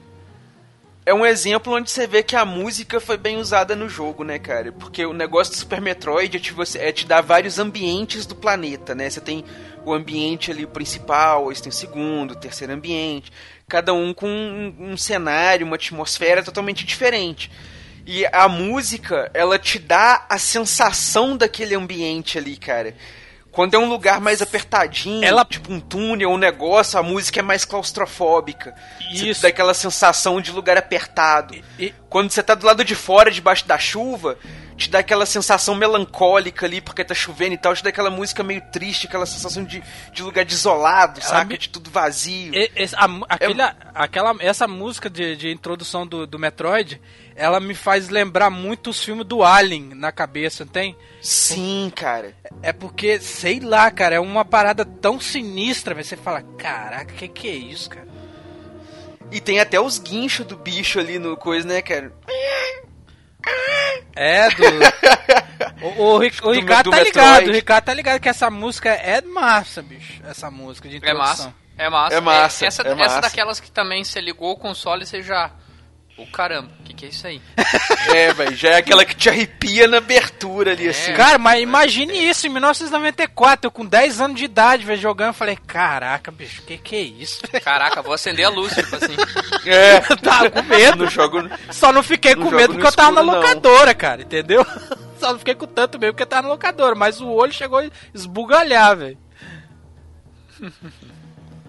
É um exemplo onde você vê que a música foi bem usada no jogo, né, cara? Porque o negócio do Super Metroid é te, você, é te dar vários ambientes do planeta, né? Você tem o ambiente ali principal, você tem o segundo, o terceiro ambiente, cada um com um, um cenário, uma atmosfera totalmente diferente. E a música, ela te dá a sensação daquele ambiente ali, cara. Quando é um lugar mais apertadinho, Ela- tipo um túnel, um negócio, a música é mais claustrofóbica. Você Isso. dá aquela sensação de lugar apertado. E- Quando você tá do lado de fora, debaixo da chuva, te dá aquela sensação melancólica ali, porque tá chovendo e tal, te dá aquela música meio triste, aquela sensação de, de lugar desolado, saca? me- De tudo vazio. E- esse- a mu- aquela, aquela, essa música de, de introdução do, do Metroid, ela me faz lembrar muito os filmes do Alien na cabeça, não tem? Sim, cara. É porque, sei lá, cara, é uma parada tão sinistra, velho. Você fala, caraca, que que é isso, cara? E tem até os guinchos do bicho ali no coisa, né, cara? É, do. *laughs* o, o, o Do- Ricardo do tá ligado, o Ricardo tá ligado que essa música é massa, bicho. Essa música de É introdução. massa. É massa. É massa, essa, é massa. essa daquelas que também você ligou o console e você já. O caramba, o que, que é isso aí? *laughs* É, velho, já é aquela que te arrepia na abertura ali, assim. Cara, mas imagine isso, em 1994, eu com 10 anos de idade, velho, jogando, eu falei, caraca, bicho, que que é isso? *laughs* Caraca, vou acender a luz, tipo assim. É, *laughs* Tava com medo. no jogo... Só não fiquei Não com medo no porque eu tava na escuro, não. locadora, cara, entendeu? Só não fiquei com tanto medo porque eu tava na locadora, mas o olho chegou a esbugalhar, velho.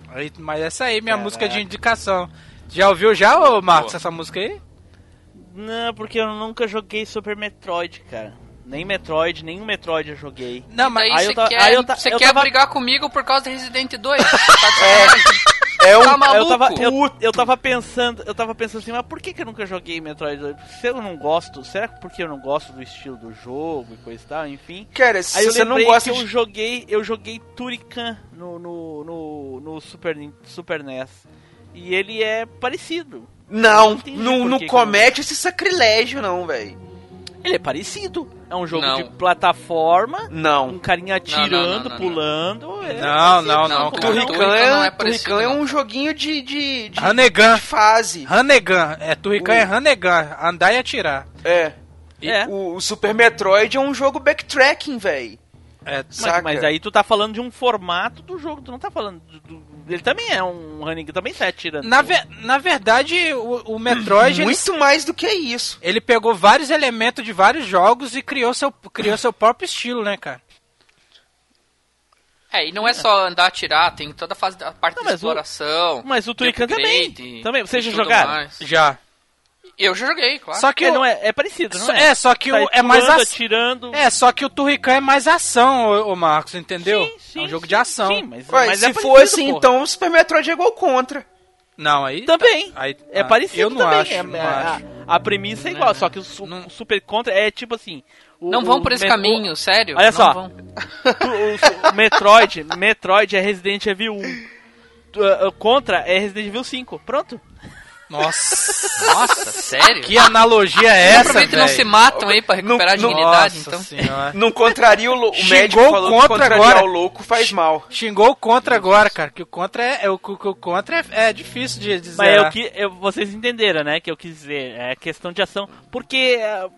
Aí, Mas essa aí, minha música de indicação. Já ouviu já, ô Marcos, essa música aí? Não, porque eu nunca joguei Super Metroid, cara. Nem Metroid, nenhum Metroid eu joguei. Não, mas Aí você ta- quer, aí eu ta- você eu quer tava- brigar comigo por causa do Resident 2? *laughs* Tá de sacanagem. É um Tá maluco? Eu tava, eu, eu tava pensando, eu tava pensando assim, mas por que, que eu nunca joguei Metroid 2? Se eu não gosto, será que porque eu não gosto do estilo do jogo e coisa e tal, enfim. Cara, se Aí eu você não lembrei gosta que de. eu joguei, eu joguei Turrican no, no, no, no Super, Super NES. E ele é parecido. Não, não, não que comete esse sacrilégio, não, velho. Ele é parecido. É um jogo Não. de plataforma, um Não. carinha atirando, não, não, não. pulando. é Não, não, Não, não. Turrican Turrican não é, é Turrican é não. um joguinho de, de, de, Hanegan. de fase. Hanegan. É, Turrican O- é Hanegan. Andar e atirar. É. E É. O, o Super Metroid é um jogo backtracking, velho. É, Mas, Saca? mas aí tu tá falando de um formato do jogo, tu não tá falando do, do- ele também é um running, também tá atirando. na, ve- na verdade, o, o Metroid, ele, Muito mais do que isso. ele pegou vários elementos de vários jogos e criou seu, criou seu próprio estilo, né, cara? É, e não é só andar, atirar, tem toda a fase da parte Não, de mas o- exploração. Mas o de Turrican também. Também, vocês já jogaram? mais. Já. Eu já joguei, claro. Só que É, o, não é, é parecido, não só- é? é, só que Sai o, é mais ação. atirando. É, só que o Turrican é mais ação, ô Marcos, entendeu? Sim, sim, é um jogo sim, de ação. Sim, mas, Ué, mas se é parecido, assim, porra. então o Super Metroid é igual contra. Não, aí. Também. Aí, É ah, parecido Eu não também. acho. é- não é- acho. a, a premissa é igual, só que o, su- Não- o Super Contra é tipo assim. o- Não vão o por esse caminho, sério. Olha não só. o, o Metroid, Metroid é Resident Evil 1. Tu, uh, uh, Contra é Resident Evil 5. Pronto. Nossa. Nossa, sério? que analogia é essa, Aproveita e não velho? se matam aí pra recuperar a Não- dignidade, Nossa então. senhora. *laughs* Não contraria o, o Xingou médico o falou contra que contrariar agora. o louco faz mal. Xingou o contra agora, cara. Que o contra é, é o, que o contra é, é difícil de dizer. Mas eu que eu, vocês entenderam, né? Que eu quis dizer. É questão de ação. Porque uh,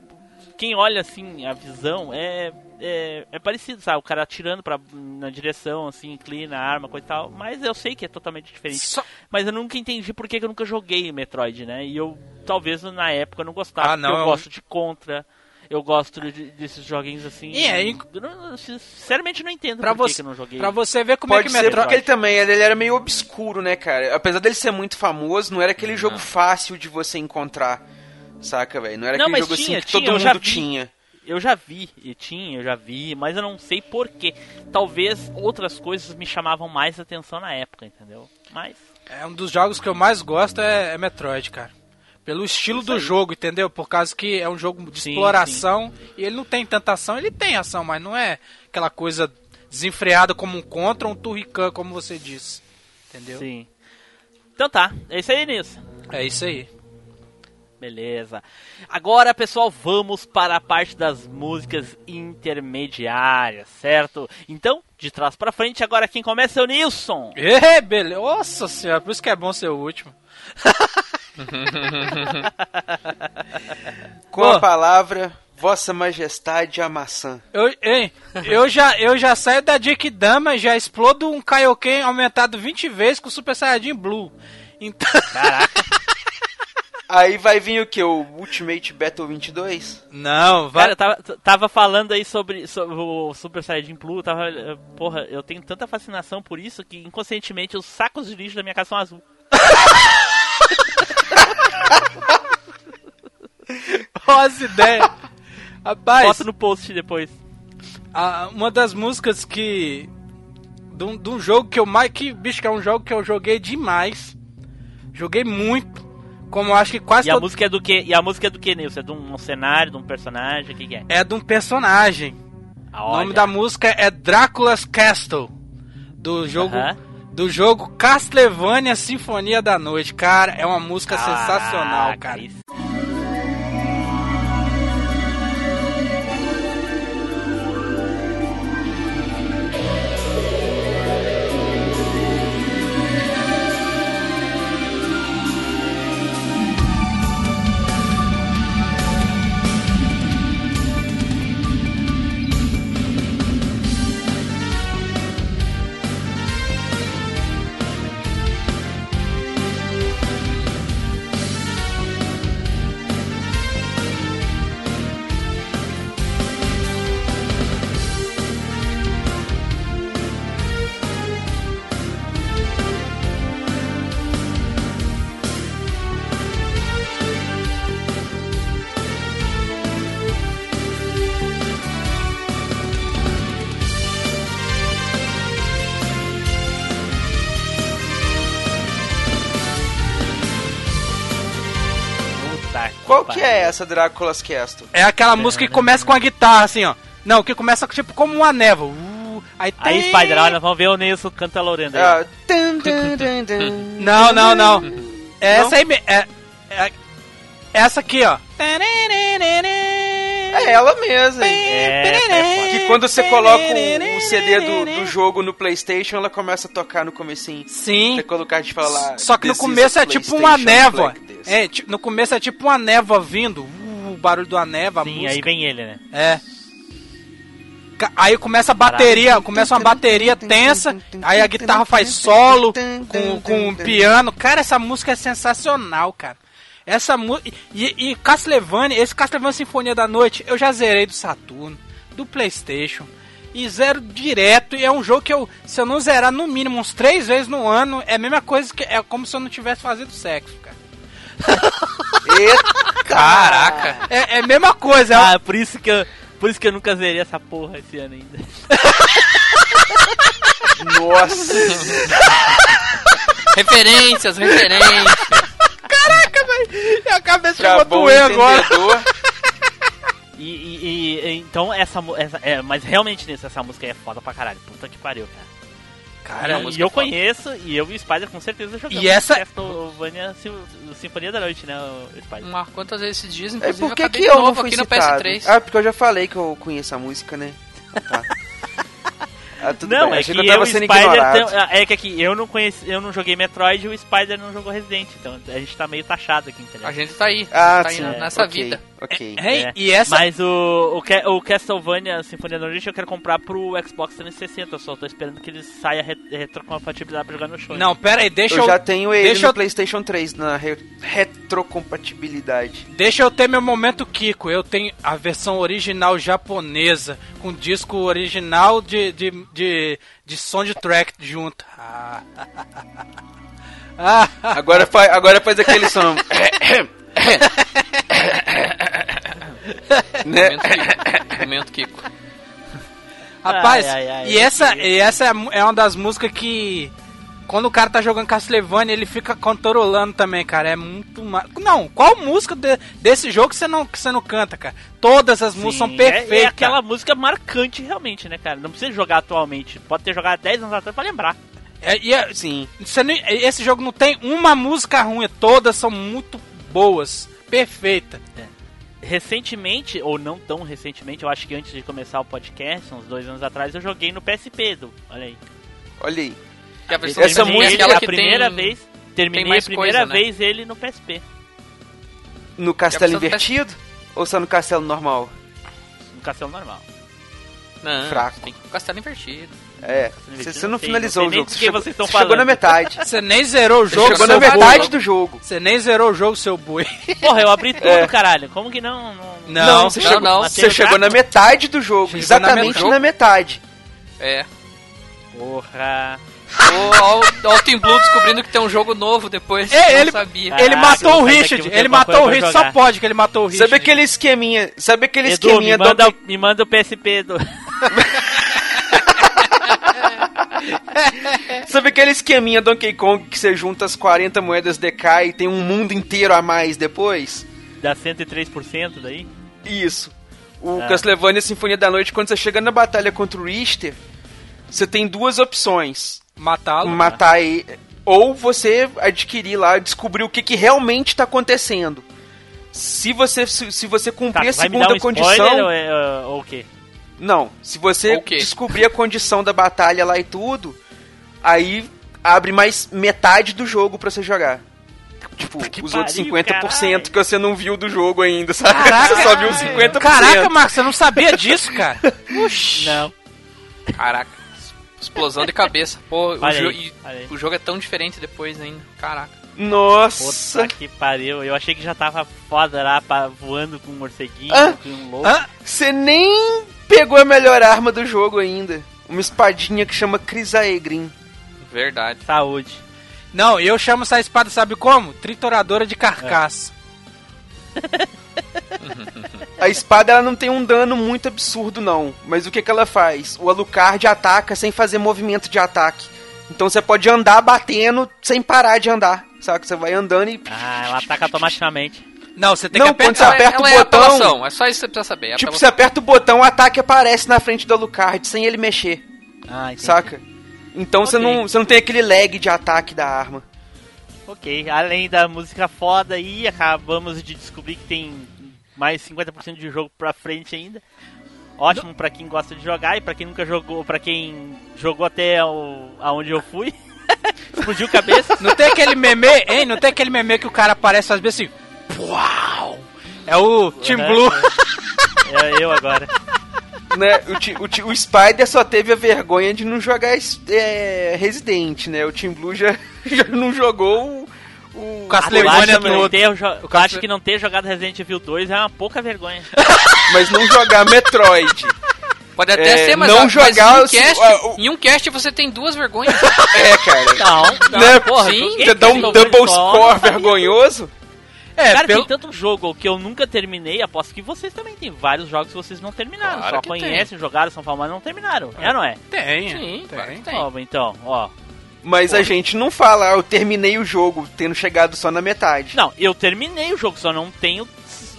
quem olha assim, a visão é, é, é parecido, sabe? O cara atirando pra, na direção, assim, inclina a arma, coisa e tal. Mas eu sei que é totalmente diferente. Só- Mas eu nunca entendi por que eu nunca joguei Metroid, né? E eu, talvez na época, eu não gostava. Ah, não, porque é eu um- gosto de Contra. Eu gosto de- desses joguinhos assim. E é, inc- eu não- eu sinceramente não entendo Pra por que você, que eu não joguei. pra você ver como Pode é que ser Metroid... porque ele também ele, era meio obscuro, né, cara? Apesar dele ser muito famoso, não era aquele jogo fácil de você encontrar. Saca, velho? Não era Não, aquele mas jogo tinha, assim que tinha, todo eu mundo vi. tinha. Eu já vi, e tinha, eu já vi, mas eu não sei porquê. Talvez outras coisas me chamavam mais atenção na época, entendeu? Mas. É um dos jogos que eu mais gosto é, é Metroid, cara. Pelo estilo do jogo, entendeu? Por causa que é um jogo de Sim, exploração e ele não tem tanta ação. Ele tem ação, mas não é aquela coisa desenfreada como um Contra ou um Turrican, como você disse. Entendeu? Sim. Então tá, é isso aí, Nilson. É isso aí. Beleza. Agora, pessoal, vamos para a parte das músicas intermediárias, certo? Então, de trás pra frente, agora quem começa é o Nilson. Ê, beleza. Nossa senhora, por isso que é bom ser o último. *laughs* Com Pô. a palavra, Vossa Majestade a maçã. Eu, hein, eu, já, eu já saio da Dick Dama já explodo um Kaioken aumentado 20 vezes com o Super Saiyajin Blue. Então, *laughs* Aí vai vir o que? O Ultimate Battle 22? não, vai. Cara, eu tava, tava falando aí sobre, sobre o Super Saiyajin Blue, tava, eh, porra, eu tenho tanta fascinação por isso que inconscientemente os sacos de lixo da minha casa são azul. *laughs* Olha as ideias. Rapaz, Bota no post depois. a- uma das músicas que. De um, de um jogo que eu mais. Que, bicho, que é um jogo que eu joguei demais. Joguei muito. Como eu acho que quase E a todo. música é do que? E a música é do que, Nilson? É de um cenário, de um personagem, o que, que é? É de um personagem. Ah, O nome da música é Drácula's Castle. Do jogo. Aham. Do jogo Castlevania Sinfonia da Noite. Cara, é uma música sensacional, Caraca, cara. isso- é essa Drácula's Castle? É aquela música que começa com a guitarra, assim, ó. Não, que começa tipo como uma névoa. Uh, aí Aí, tem... Spider, olha, vamos ver o Nilson canta Lorena. aí. Ah. Não, não, não. *laughs* É essa aí me- é, é essa aqui, ó. É ela mesma. hein? É, é. Que quando você coloca o, o CD do, do jogo no Playstation, ela começa a tocar no comecinho. Sim. Você colocar de falar. Só que no "This is começo a é tipo uma névoa. like this." É, no começo é tipo uma névoa vindo. Uh, o barulho da névoa, Sim, aí vem ele, né? É. Aí começa a bateria, começa uma bateria tensa, aí a guitarra faz solo com, com o piano. Cara, essa música é sensacional, cara. Essa música. E, e Castlevania, esse Castlevania Sinfonia da Noite, eu já zerei do Saturno, do PlayStation. E zero direto, e é um jogo que eu, se eu não zerar no mínimo uns três vezes no ano, é a mesma coisa que. É como se eu não tivesse fazendo sexo, cara. *laughs* Eita! Caraca. É, é a mesma coisa, é, Ah, por isso que eu, por isso que eu nunca zerei essa porra esse ano ainda. Nossa! referências, referências. a cabeça Pra chegou a bom doer agora. E, e- e- então essa, essa é, mas realmente nisso essa música é foda pra caralho. Puta que pariu, cara. Cara, e, música eu é foda. conheço e eu e o Spider com certeza jogamos. E essa- Castlevania Sinfonia da Noite, né, o Spider. Uma, quantas vezes esses dias, É inclusive, por que, eu acabei que de eu não novo fui aqui no citado? PS3. Ah, porque eu já falei que eu conheço a música, né? Tá. *laughs* Ah, tudo não, bem. é que que eu tava eu e Spider tem- é que aqui eu não conheci, eu não joguei Metroid e o Spider não jogou Resident, então a gente tá meio taxado aqui, entendeu? A gente tá aí, Ah, tá aí sim. nessa ok, vida. Ok. É, É, e essa. Mas o, o, o Castlevania Sinfonia da Noite eu quero comprar pro Xbox 360, eu só tô esperando que ele saia re- retrocompatibilidade pra jogar no show. Não, pera aí, deixa Eu eu, já tenho ele deixa no eu- PlayStation 3 na re- retrocompatibilidade. Deixa eu ter meu momento Kiko. Eu tenho a versão original japonesa, com disco original de, de, de, de soundtrack junto. Ah. Ah, *laughs* Agora, fa agora faz aquele som. *laughs* *laughs* né? Momento Kiko. Momento Kiko. Rapaz, Ai, ai, ai, e essa, e essa é é uma das músicas que. Quando o cara tá jogando Castlevania, ele fica controlando também, cara. É muito ma... Não, qual música de- desse jogo que você, não, que você não canta, cara? Todas as músicas são Sim, perfeitas. É, é aquela música marcante realmente, né, cara? Não precisa jogar atualmente. Pode ter jogado 10 anos atrás pra lembrar. É, e é- Sim. Você não- esse jogo não tem uma música ruim, todas são muito boas, perfeita. Recentemente, ou não tão recentemente, eu acho que antes de começar o podcast, uns dois anos atrás, eu joguei no PSP, do. Olha aí. Olha aí. E a versão Essa é música- aquela a que primeira tem... vez, terminei a primeira coisa, né? vez ele no PSP. No castelo invertido? Ou só no castelo normal? No castelo normal. Não, Fraco. tem castelo invertido. É. Você, você não finalizou não o jogo. do Você que chegou, vocês estão você chegou na metade. Você nem zerou o Você jogo, chegou seu na boi. metade do jogo. Você nem zerou o jogo, seu boi. *laughs* Porra, eu abri tudo, É. caralho. Como que não? não... Não, você, não, chegou, não. você Matei o chegou na metade do jogo. Chegou exatamente na na, met- metade. É. Porra. O Team Blue descobrindo que tem um jogo novo depois. É, ele- sabia. Ele matou o Richard, ele matou o Richard, só pode que ele matou o Richard. Sabe aquele esqueminha? Sabe aquele Edu, me esqueminha manda, Donkey- me manda o PSP do... *laughs* *laughs* Sabe aquele esqueminha Donkey Kong que você junta as 40 moedas DK e tem um mundo inteiro a mais depois? Dá 103% daí? Isso. O Ah. Castlevania Sinfonia da Noite, quando você chega na batalha contra o Richter, você tem duas opções. Matá-lo. Matar ele, ou você adquirir lá, descobrir o que, que realmente está acontecendo. Se você, se, se você Tá, cumprir a vai me dar segunda um condição... ou, é, uh, ou o quê? Não, se você descobrir a condição da batalha lá e tudo, aí abre mais metade do jogo pra você jogar. Tipo, que os outros pariu, 50% caralho. que você não viu do jogo ainda, sabe? Caraca, você só viu 50%. Caraca, Marcos, você não sabia disso, cara? *laughs* Oxi. Não. Caraca. Explosão de cabeça. Pô, o, jo- aí, o jogo é tão diferente depois ainda. Caraca. Nossa! Puta que pariu. Eu achei que já tava foda lá, voando com um morceguinho, Ah, com um louco. Hã? Você nem pegou a melhor arma do jogo ainda. Uma espadinha que chama Crisaegrin. Verdade. Saúde. Não, eu chamo essa espada, sabe como? Trituradora de carcaça. *laughs* A espada ela não tem um dano muito absurdo não, mas o que que ela faz? O Alucard ataca sem fazer movimento de ataque. Então você pode andar batendo sem parar de andar, sabe? Você vai andando e Ah, ela ataca automaticamente. Não, você tem Não, que apertar. quando você aperta ela o é botão- apelação, é só isso que você precisa saber. é Tipo, apelação. você aperta ela o é, é botão- apelação, é só isso que você precisa saber. é Tipo, você aperta o botão, o ataque aparece na frente do Alucard sem ele mexer, Ah, entendi. saca? Então você, Ok. não, você não tem aquele lag de ataque da arma. Ok, além da música foda aí, acabamos de descobrir que tem mais 50% de jogo pra frente ainda. Ótimo pra quem gosta de jogar e pra quem nunca jogou, pra quem jogou até o, aonde eu fui. *laughs* Explodiu cabeça. Não tem aquele meme, hein? Não tem aquele meme que o cara aparece às vezes assim. Uau! É o Team Blue. É eu agora. Né? O, ti- o, ti- o Spider só teve a vergonha de não jogar é, Resident, né? O Team Blue já, *laughs* já não jogou o. o Castlevania Eu acho, que do não outro. ter, jo- eu acho que não ter jogado Resident Evil 2 é uma pouca vergonha. *laughs* mas não jogar Metroid. Pode até é, ser, mas, não mas jogar em, um o- cast, a- o- em um cast você tem duas vergonhas. *laughs* É, cara. Não, não, Né? porra. Sim, Você dá um double score vergonhoso. É, Cara, pelo... tem tanto jogo que eu nunca terminei, aposto que vocês também tem vários jogos que vocês não terminaram. Claro só conhecem, jogaram, são famosos, não terminaram. É ou não é? tem. Sim, claro que tem. Ó, então, ó. Mas a gente não fala, ah, eu terminei o jogo, tendo chegado só na metade. Não, eu terminei o jogo, só não tenho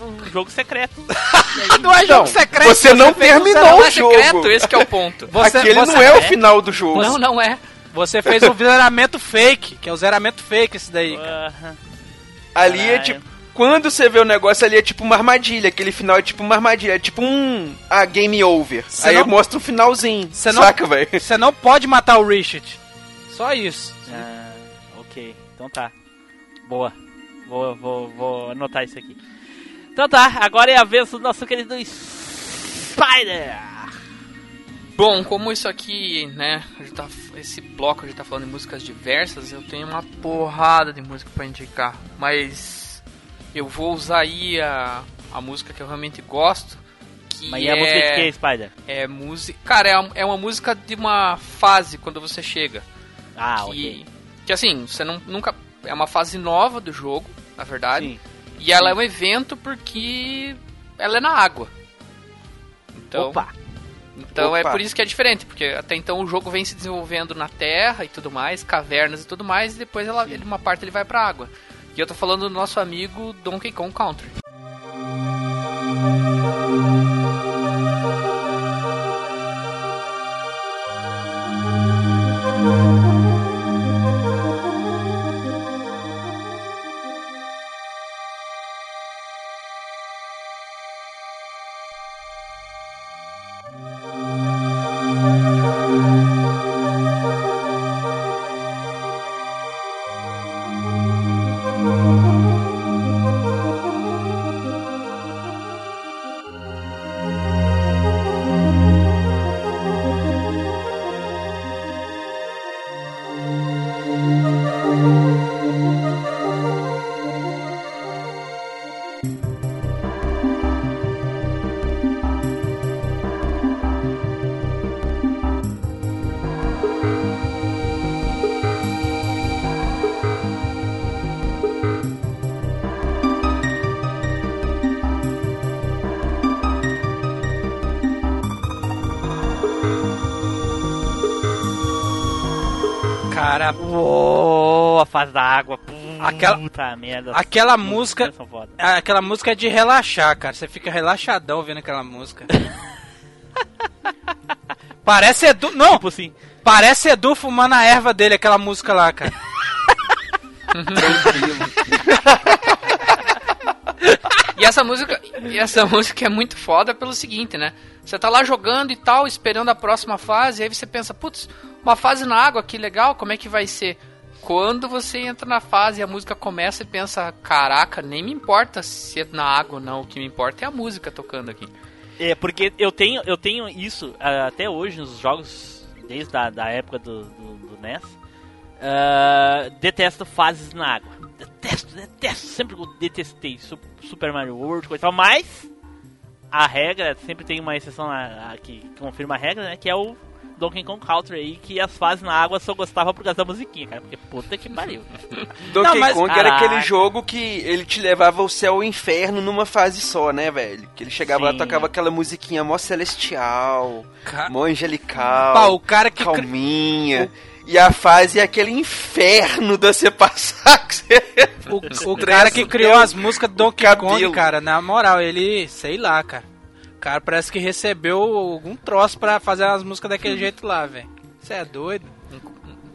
um jogo secreto. *laughs* Não é jogo secreto. você não um terminou Não o é jogo. secreto, esse que é o ponto. Você, *laughs* Aquele você- não é o é? final do jogo. Não, não é. Você fez um *laughs* zeramento fake, que é o zeramento fake esse daí, cara. Aham. Ali é Caralho. tipo. Quando você vê o negócio ali é tipo uma armadilha, aquele final é tipo uma armadilha, é tipo um. A game over. Cê Aí não- mostra um finalzinho. Cê não- saca, velho? Você não pode matar o Richard. Só isso. Ah, ok, então tá. Boa. Vou, vou, vou anotar isso aqui. Então tá, agora é a vez do nosso querido Spider. Bom, como isso aqui, né, a gente tá, esse bloco a gente tá falando de músicas diversas, eu tenho uma porrada de música pra indicar, mas eu vou usar aí a, a música que eu realmente gosto, que Mas e a música de que, Spider? é música, cara, é, a- é uma música de uma fase quando você chega, Ah, que, ok. que assim, você não, nunca, é uma fase nova do jogo, na verdade, Sim. e ela é um evento porque ela é na água. Então, Opa! então é Opa. por isso que é diferente, porque até então o jogo vem se desenvolvendo na terra e tudo mais, cavernas e tudo mais, e depois ela, ele, uma parte ele vai pra água. E eu tô falando do nosso amigo Donkey Kong Country. Aquela- merda. aquela música- foda. aquela música é de relaxar, cara. Você fica relaxadão ouvindo aquela música. *laughs* Parece Edu. Não, Tipo assim, parece Edu fumando a erva dele, aquela música lá, cara. E essa música, e essa música é muito foda pelo seguinte, né? Você tá lá jogando e tal, esperando a próxima fase, e aí você pensa, putz, uma fase na água, que legal, como é que vai ser? Quando você entra na fase e a música começa e pensa, caraca, nem me importa se é na água ou não, o que me importa é a música tocando aqui. É, porque eu tenho, eu tenho isso ah, até hoje nos jogos, desde a da época do, do, do NES. Ah, detesto fases na água. Detesto, detesto. Sempre detestei Su- Super Mario World, coisa e tal. Mas a regra, sempre tem uma exceção lá, ah, que confirma a regra, né? Que é o Donkey Kong Country aí, que as fases na água só gostava por causa da musiquinha, cara. Porque puta que pariu. *laughs* Donkey Não, mas- Kong era Caraca. aquele jogo que ele te levava ao céu e ao inferno numa fase só, né, velho? Que ele chegava lá Sim. e tocava aquela musiquinha mó celestial, Ca- mó angelical, Pá, o cara que. calminha. E a fase é aquele inferno de você *laughs* passar. que você- O, o cara que o criou as músicas do Donkey Kong, cara, na moral, ele, sei lá, cara. O cara parece que recebeu algum troço pra fazer as músicas daquele jeito lá, velho. Você é doido?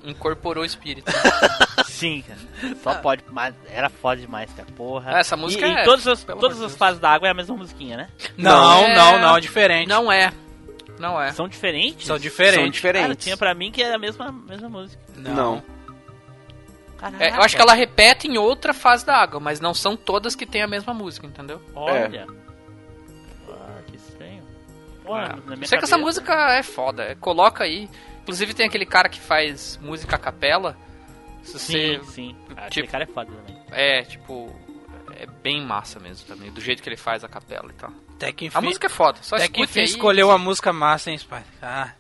Incorporou o espírito. *laughs* Sim, cara. Só pode, mas era foda demais, cara. Porra. Ah, essa música e, é- E todas as, todas as fases da água é a mesma musiquinha, né? Não, É. não, não, é diferente. Não é. Não é. São diferentes? São São diferentes. Cara, diferentes. tinha pra mim que era a mesma, mesma música. Não. Caraca. É, eu acho que ela repete em outra fase da água, mas não são todas que têm a mesma música, entendeu? Olha. Ah, estranho. Porra, É. na minha Sei que essa música é foda. Coloca aí. Inclusive tem aquele cara que faz música a capela. Se Sim, você. sim. Ah, Aquele tipo- cara é foda também. É, tipo. É bem massa mesmo também, do jeito que ele faz a capela e tal. Até que enfim, A música é foda, só até que enfim aí. escolheu a música massa, hein, Spider? Ah,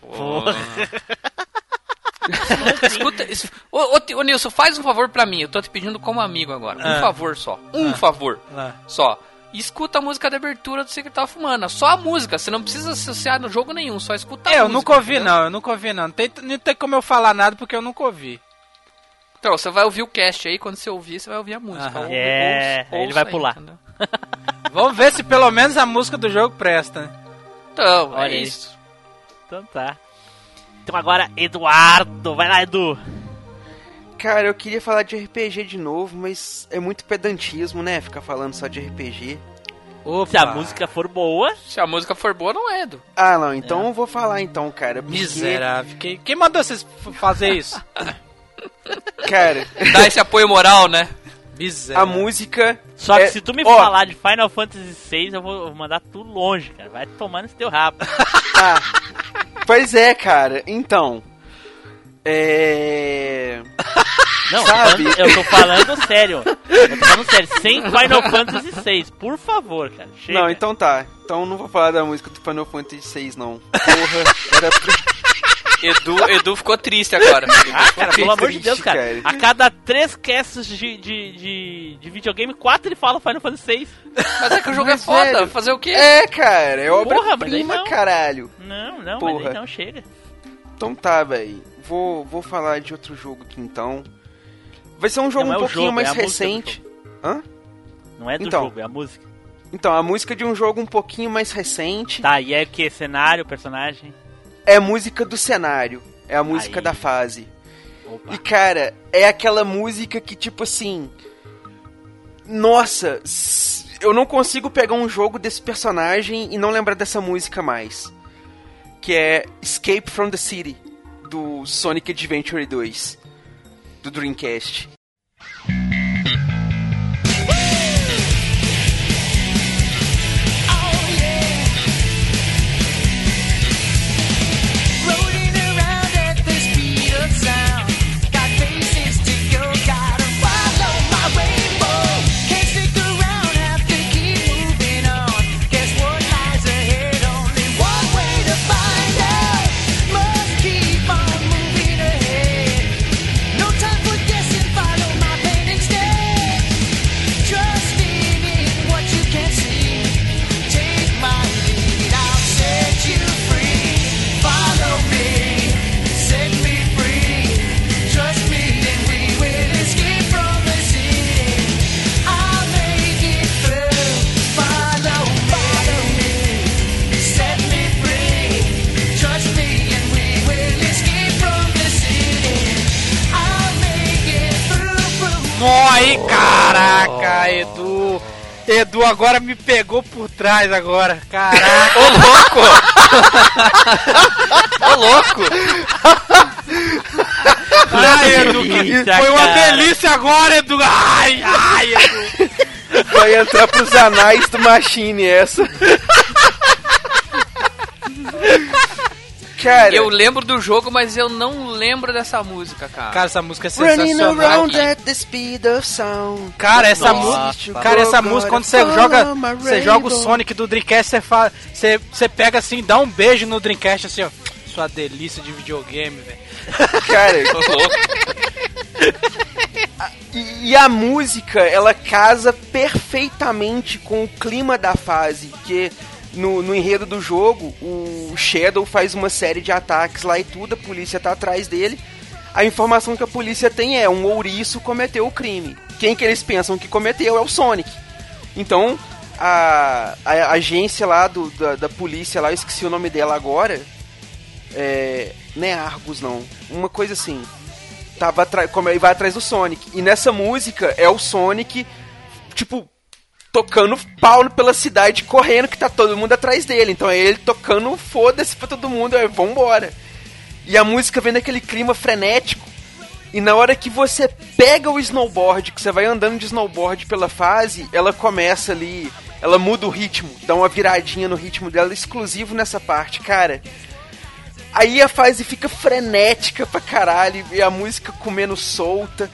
Porra. *laughs* Escuta, es- ô, ô, ô, Nilson, faz um favor pra mim, eu tô te pedindo como amigo agora. Um Ah. favor só. Um favor lá. só. Escuta a música de abertura do Secret of Mana. Só a música, você não precisa associar no jogo nenhum, só escuta a É, eu música. nunca ouvi, entendeu? não, eu nunca ouvi, não. Não tem, não tem como eu falar nada porque eu nunca ouvi. Então, você vai ouvir o cast aí, quando você ouvir, você vai ouvir a música. Ou- É, ouça- ele vai aí, pular. *laughs* Vamos ver se pelo menos a música do jogo presta, né? Então, Olha é aí. isso. Então tá. Então agora, Eduardo. Vai lá, Edu. Cara, eu queria falar de RPG de novo, mas é muito pedantismo, né? Ficar falando só de RPG. Opa. Se a música for boa, Se a música for boa, não é, Edu. Ah, não, então eu vou falar então, cara. porque, Miserável. Quem, quem mandou vocês fazer isso? *laughs* Cara, Dá esse apoio moral, né? Miserável. a música. só que É, se tu me ó. falar de Final Fantasy VI, eu vou mandar tudo longe, cara. Vai tomando esse teu rabo. *laughs* Ah, pois é, cara. Então. É. *laughs* Não, eu tô Sabe? falando- eu tô falando sério. Eu tô falando sério, sem Final Fantasy VI, por favor, cara. Chega. Não, então tá. Então não vou falar da música do Final Fantasy VI, não. Porra, era. Edu, Edu ficou triste agora. Ah, cara, pelo amor de Deus, cara. cara. A cada três casts de, de, de, de videogame, quatro ele fala Final Fantasy VI. Mas é que o jogo Mas, é foda. velho, Fazer o quê? É, cara, é obra-prima, caralho. Não, não, Porra. mas aí não chega. Então tá, velho. Vou, vou falar de outro jogo aqui então. Vai ser um jogo Não é um o pouquinho jogo, mais é música do recente. Hã? Não é do Então. jogo, é a música. Então, a música de um jogo um pouquinho mais recente Tá, e é o que? Cenário, personagem? é música do cenário. É a música Aí. da fase. Opa. E cara, é aquela música que tipo assim. Nossa, eu não consigo pegar um jogo desse personagem e não lembrar dessa música mais. Que é Escape from the City, do Sonic Adventure 2, do Dreamcast. Caraca, Edu. Edu agora me pegou por trás agora. Caraca. Ô, louco! Ô, louco! Ai, Edu, que delícia, foi uma cara. delícia agora, Edu. Ai, ai, Edu. Vai entrar pros anais do Machine essa. *laughs* Cara, Eu lembro do jogo, mas eu não lembro dessa música, cara. Cara, essa música é Running sensacional. around at the speed of sound. Cara, essa música, cara, essa música quando você joga, você joga o Sonic do Dreamcast, você você, você pega assim, dá um beijo no Dreamcast assim, ó. Sua delícia de videogame, velho. *laughs* Cara, Ô, louco. *laughs* e, e a música, ela casa perfeitamente com o clima da fase, que no, no enredo do jogo, o Shadow faz uma série de ataques lá e tudo, a polícia tá atrás dele. A informação que a polícia tem é um ouriço cometeu o crime. Quem que eles pensam que cometeu é o Sonic. Então, a, a agência lá do, da, da polícia lá, eu esqueci o nome dela agora. É, não é Argus, não. Uma coisa assim. Tava como ele vai atrás do Sonic. E nessa música é o Sonic, tipo, tocando pau pela cidade, correndo, que tá todo mundo atrás dele. Então é ele tocando foda-se pra todo mundo, é, vambora. E a música vem naquele clima frenético. E na hora que você pega o snowboard, que você vai andando de snowboard pela fase, ela começa ali, ela muda o ritmo, dá uma viradinha no ritmo dela, exclusivo nessa parte, cara. Aí a fase fica frenética pra caralho, e a música comendo solta.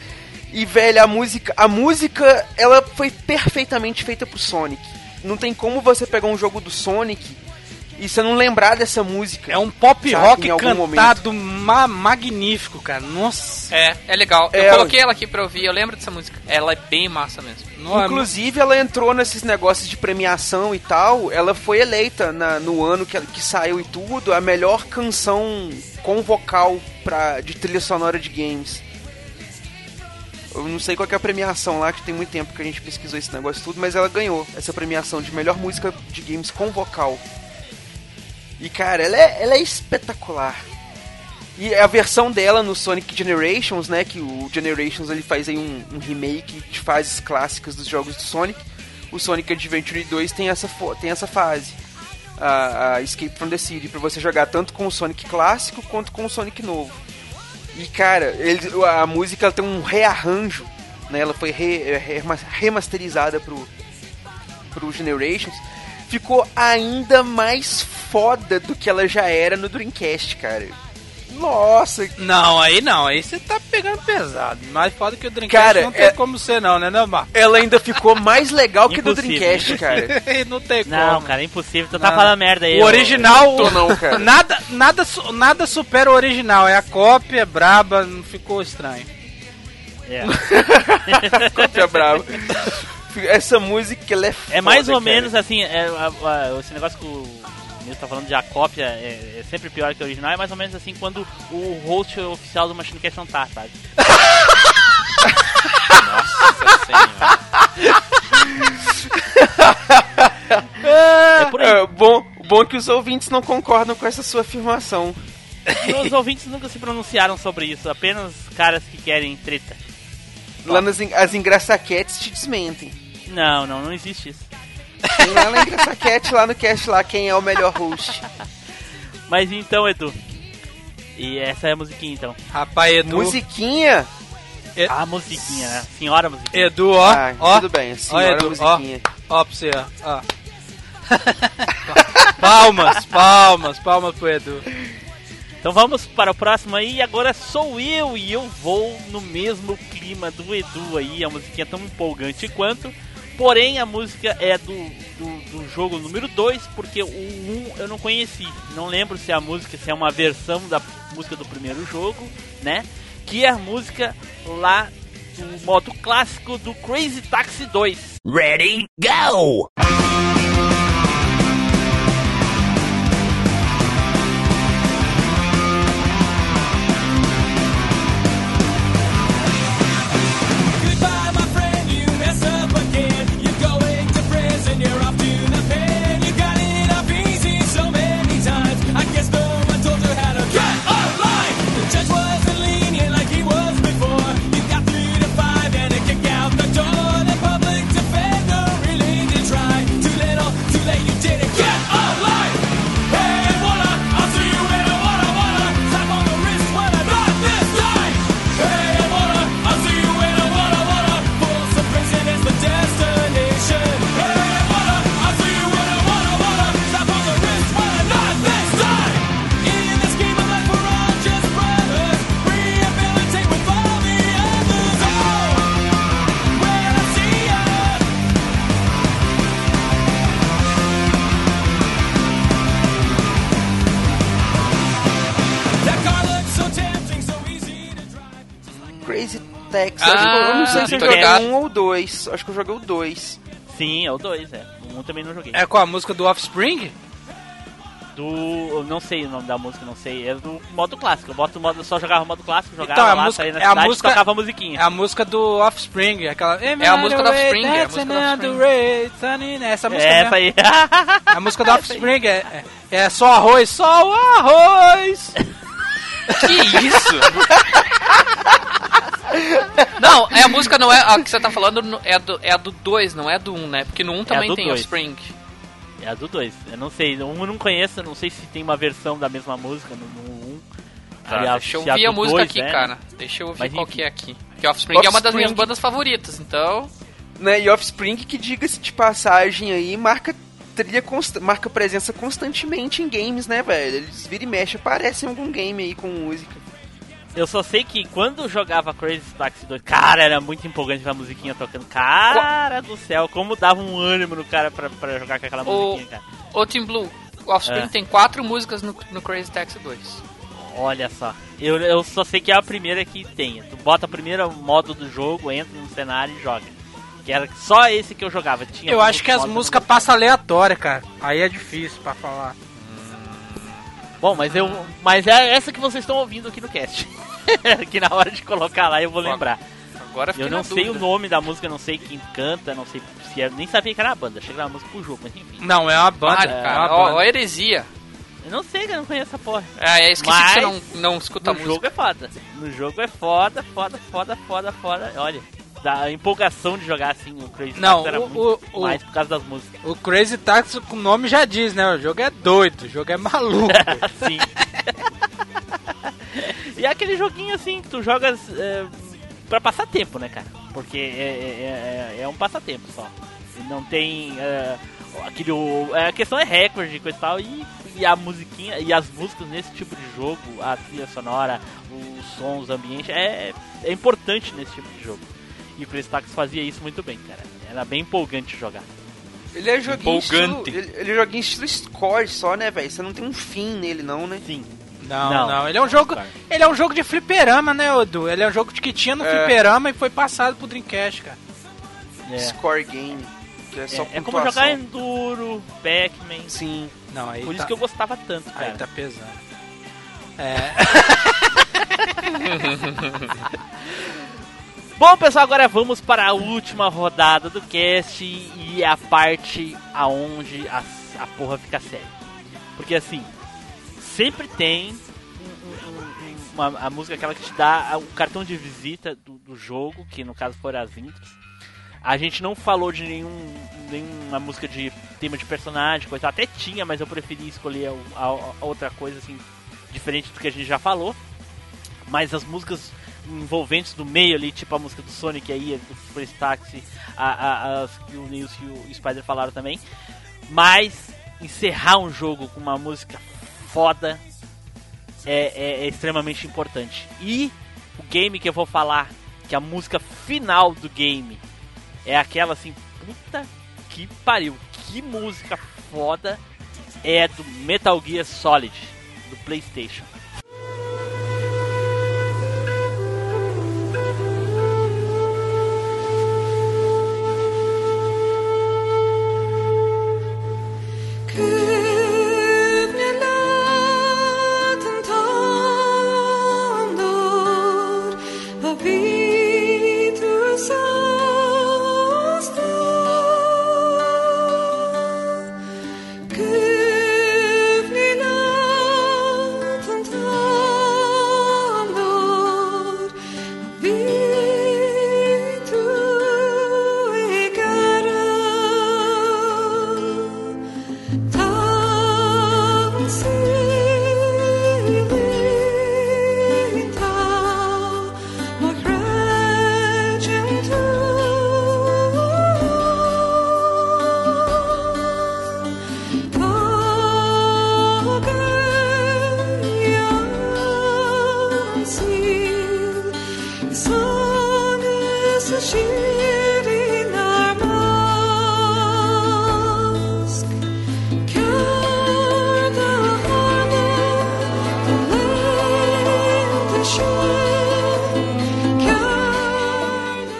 E, velho, a música, a música, ela foi perfeitamente feita pro Sonic. Não tem como você pegar um jogo do Sonic e você não lembrar dessa música. É um pop Sabe, rock cantado ma- magnífico, cara. Nossa. É, é legal. É, eu coloquei ela aqui pra ouvir, eu lembro dessa música. Ela é bem massa mesmo. Não, é- Inclusive, ela entrou nesses negócios de premiação e tal. Ela foi eleita na- no ano que, que saiu e tudo a melhor canção com vocal pra, de trilha sonora de games. Eu não sei qual é a premiação lá, que tem muito tempo que a gente pesquisou esse negócio tudo, mas ela ganhou essa premiação de melhor música de games com vocal. E cara, ela é, ela é espetacular. E a versão dela no Sonic Generations, né? Que o Generations ele faz aí um, um remake de fases clássicas dos jogos do Sonic. O Sonic Adventure 2 tem essa, tem essa fase. A, a Escape from the City, pra você jogar tanto com o Sonic clássico quanto com o Sonic novo. E cara, ele, a música tem um rearranjo, né? Ela foi re- rema- remasterizada pro, pro Generations. Ficou ainda mais foda do que ela já era no Dreamcast, cara. Nossa, Não, aí não, aí você tá pegando pesado. Mais foda que o Dreamcast Cara, não tem é- como ser não, né, não, ela ainda ficou mais legal que do. Dreamcast, cara. *laughs* não tem como. Não, cara, é impossível. Tu tá Não. falando merda aí. O original, Tô não, cara. nada, nada, nada supera o original. É a cópia, braba, não ficou estranho. É. *laughs* Cópia brava. Essa música, ela é É mais foda, ou cara. menos assim, é, a- a- esse negócio que o Nilson tá falando de a cópia é, é sempre pior que o original, é mais ou menos assim quando o host oficial do Machine Cast não tá, sabe? *laughs* Nossa senhora. É por aí. É, bom, bom que os ouvintes não concordam com essa sua afirmação. Os ouvintes nunca se pronunciaram sobre isso, apenas caras que querem treta. Lá nas en- as engraçaquetes te desmentem. Não, não, não existe isso. Tem lá na engraçaquete, lá no cast lá, quem é o melhor host. Mas então, Edu. E essa é a musiquinha então. Rapaz, Edu, Musiquinha? A musiquinha, né? Senhora musiquinha. Edu, ó, ah, ó, tudo bem, ó, senhora Edu, ó, musiquinha. ó pra você, ó, ó. *laughs* palmas, palmas, palmas pro Edu. Então vamos para o próximo aí. E agora sou eu e eu vou no mesmo clima do Edu aí. A musiquinha é tão empolgante quanto. Porém, a música é do, do, do jogo número 2, porque o 1 um eu não conheci. Não lembro se a música se é uma versão da música do primeiro jogo, né? Que é a música lá do modo clássico do Crazy Taxi 2. Ready, go! Se eu joguei um ou dois. Acho que eu joguei o dois. Sim, é o 2, é. O 1 também não joguei. É com a música do Offspring? Do. eu Não sei o nome da música, não sei. É do modo clássico. Eu boto modo, só jogava o modo clássico, jogava Então, é a lá, música- saía na é a cidade música- e tocava a musiquinha. É a música do Offspring, aquela... É a música do Offspring, é a música do Offspring. Essa música É, mesmo. essa aí. A música do *laughs* Offspring é, é, é só arroz, só o arroz. *laughs* Que isso? *laughs* não, é a música não é a que você tá falando no- é a do é a do 2, não é do 1, um, né? Porque no 1 um também do tem dois. Offspring. É a do 2. Eu não sei. Um eu não conheço, não sei se tem uma versão da mesma música no 1. Um. Tá, deixa eu a ouvir a do música dois, aqui, né? cara. Deixa eu ouvir Mas qual enfim. que é aqui. Porque Offspring, é uma das minhas Offspring. bandas favoritas, então. Né? E Offspring, que diga-se de passagem aí, marca trilha consta marca presença constantemente em games, né, velho? Eles vira e mexe, aparecem em algum game aí com música. Eu só sei que quando jogava Crazy Taxi 2, cara, era muito empolgante a musiquinha tocando. Cara do céu, como dava um ânimo no cara pra, pra jogar com aquela O- musiquinha, cara. Ô Team Blue, o Offspring É. tem quatro músicas no, no Crazy Taxi 2. Olha só. Eu, eu só sei que é a primeira que tem. Tu bota o primeiro modo do jogo, entra no cenário e joga. Que era só esse que eu jogava. Tinha Eu acho que as músicas passam aleatória, cara. Aí é difícil pra falar. Bom, mas eu. Mas é essa que vocês estão ouvindo aqui no cast. *laughs* que na hora de colocar lá eu vou lembrar. Agora eu não sei dúvida. o nome da música, não sei quem canta, não sei se é. Nem sabia que era a banda. Chega na música pro jogo, mas enfim. Não, é uma banda. Para, é uma cara. Ó, banda. ó, heresia. Eu não sei, cara, eu não conheço essa porra. É, é esqueci Mas que você não, não escuta no música. jogo é foda. No jogo é foda, foda, foda, foda, foda. Olha, da empolgação de jogar assim o Crazy Não, Taxi era o- muito o- mais por causa das músicas. O Crazy Taxi, o nome já diz, né? O jogo é doido, o jogo é maluco. *laughs* Assim. *laughs* e é aquele joguinho assim que tu jogas é, pra passar tempo, né, cara? Porque é, é, é- é um passatempo só. Não tem. É, aquele, é, a questão é recorde e coisa e tal. E, e a musiquinha, e as músicas nesse tipo de jogo, a trilha sonora, os sons, o ambiente, é, é importante nesse tipo de jogo. E o Chris Taxi fazia isso muito bem, cara. Era bem empolgante jogar. Ele é joguinho estilo, ele, ele é joguinho estilo score só, né, velho? Você não tem um fim nele não, né? Sim. Não, Não. não, ele é um jogo. Ele é um jogo de fliperama, né, Edu? Ele é um jogo que tinha no É. fliperama e foi passado pro Dreamcast, cara. É, Score game, que é só é, é como jogar Enduro, Pac-Man. Sim. Não, aí Por tá, isso que eu gostava tanto, cara. aí tá pesando. É, *laughs* Bom, pessoal, agora vamos para a última rodada do cast e a parte aonde a, a porra fica séria. Porque assim, sempre tem um- um- um- uma, a música aquela que te dá o cartão de visita do, do jogo, que no caso foram as intros. A gente não falou de nenhum, nenhuma música de tema de personagem, coisa. Até tinha, mas eu preferi escolher a, a- a outra coisa assim, diferente do que a gente já falou. Mas as músicas envolventes do meio ali, tipo a música do Sonic aí, do Crazy Taxi, as que o Nils e o Spider falaram também. Mas encerrar um jogo com uma música foda é, é- é extremamente importante. E o game que eu vou falar, que a música final do game é aquela assim, puta que pariu, que música foda é do Metal Gear Solid do PlayStation.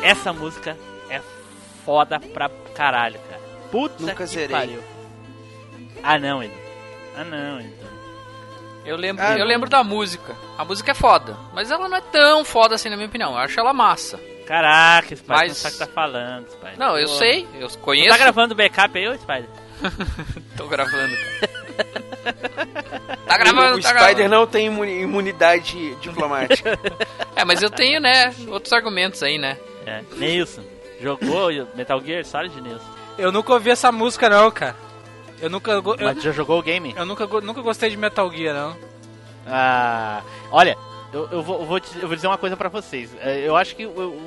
Essa música é foda pra caralho, cara. Puta Nunca que zerei. pariu. Ah não, Edu. Ah não, Edu. Eu lembro, Ah, eu lembro da música. A música é foda, mas ela não é tão foda assim na minha opinião. Eu acho ela massa. Caraca, Spider, Mas- não sabe o que tá falando, Spider. Não, eu Pô. sei, eu Tu conheço. tá gravando backup aí, ô Spider? *laughs* Tô gravando. *laughs* tá gravando, o tá Spider gravando. não tem imuni- imunidade diplomática. *laughs* É, mas eu tenho, né, outros argumentos aí, né? É. Nilson. Jogou Metal Gear Solid, Nilson? Eu nunca ouvi essa música não, cara. Eu nunca, eu, Mas já jogou o game? eu nunca, nunca gostei de Metal Gear, não. Ah, olha, eu, eu vou, eu vou te- eu vou dizer uma coisa pra vocês. É, Eu acho que o,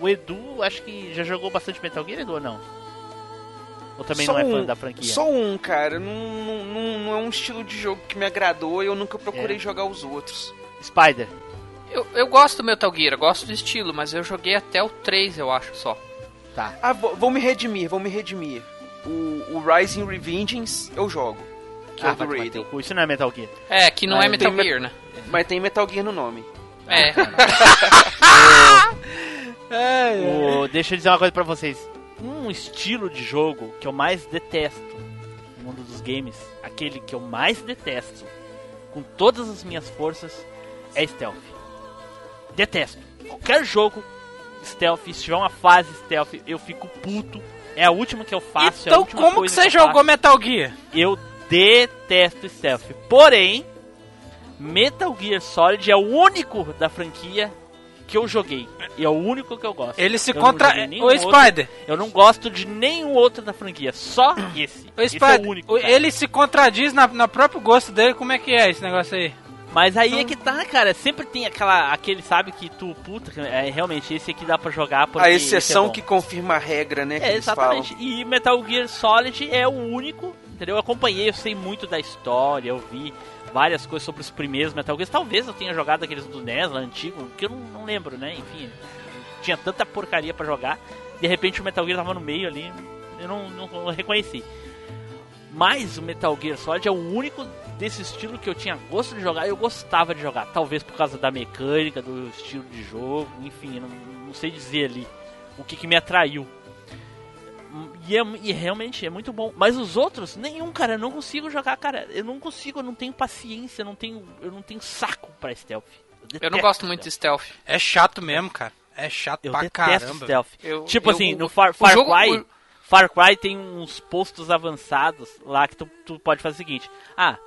o, Edu, acho que já jogou bastante Metal Gear, Edu, ou não? Ou também Só não é fã um- da franquia? Só um, cara. Não, não, não, não é um estilo de jogo que me agradou e eu nunca procurei É. jogar os outros. Spider. Eu, eu gosto do Metal Gear, eu gosto do estilo, mas eu joguei até o 3, eu acho, só. Tá. Ah, vou, vou me redimir, vou me redimir. O, o Rising Revengeance eu jogo. Que é Ah, o do vai tomar Raiden. Isso não é Metal Gear. É, que não Ah, é eu Metal Gear, né? Mas tem Metal Gear no nome. É. O- *laughs* *laughs* deixa eu dizer uma coisa pra vocês. Um estilo de jogo que eu mais detesto no mundo dos games, aquele que eu mais detesto, com todas as minhas forças, é stealth. Detesto. Qualquer jogo stealth, se tiver uma fase stealth, eu fico puto. É a última que eu faço. é a então última como que você eu jogou faço. Metal Gear? Eu detesto stealth. Porém, Metal Gear Solid é o único da franquia que eu joguei. E é o único que eu gosto. Ele se Eu contra... O outro. Spider, Eu não gosto de nenhum outro da franquia, só esse. o esse Spider, é o único. cara. ele se contradiz na, no próprio gosto dele, como é que é esse negócio aí? Mas aí é que tá, cara. Sempre tem aquela, aquele, sabe, que tu, puta, é, realmente, esse aqui dá pra jogar porque A esse exceção é que confirma a regra, né? É, eles falam. exatamente. E Metal Gear Solid é o único, entendeu? Eu acompanhei, eu sei muito da história, eu vi várias coisas sobre os primeiros Metal Gears. Talvez eu tenha jogado aqueles do NES lá antigo, que eu não, não lembro, né? Enfim, tinha tanta porcaria pra jogar. De repente o Metal Gear tava no meio ali, eu não, não, não reconheci. Mas o Metal Gear Solid é o único desse estilo que eu tinha gosto de jogar e eu gostava de jogar. Talvez por causa da mecânica, do estilo de jogo, enfim, não, não sei dizer ali o que, que me atraiu. E, é, e realmente é muito bom. Mas os outros, nenhum, cara, eu não consigo jogar, cara. Eu não consigo, eu não tenho paciência, eu não tenho, eu não tenho saco pra stealth. Eu não detesto gosto muito de stealth. É chato mesmo, cara. É chato Eu pra detesto caramba. stealth. Eu- tipo eu- assim, no Far, Far jogo- Cry, o- Far Cry tem uns postos avançados lá que tu, tu pode fazer o seguinte: ah,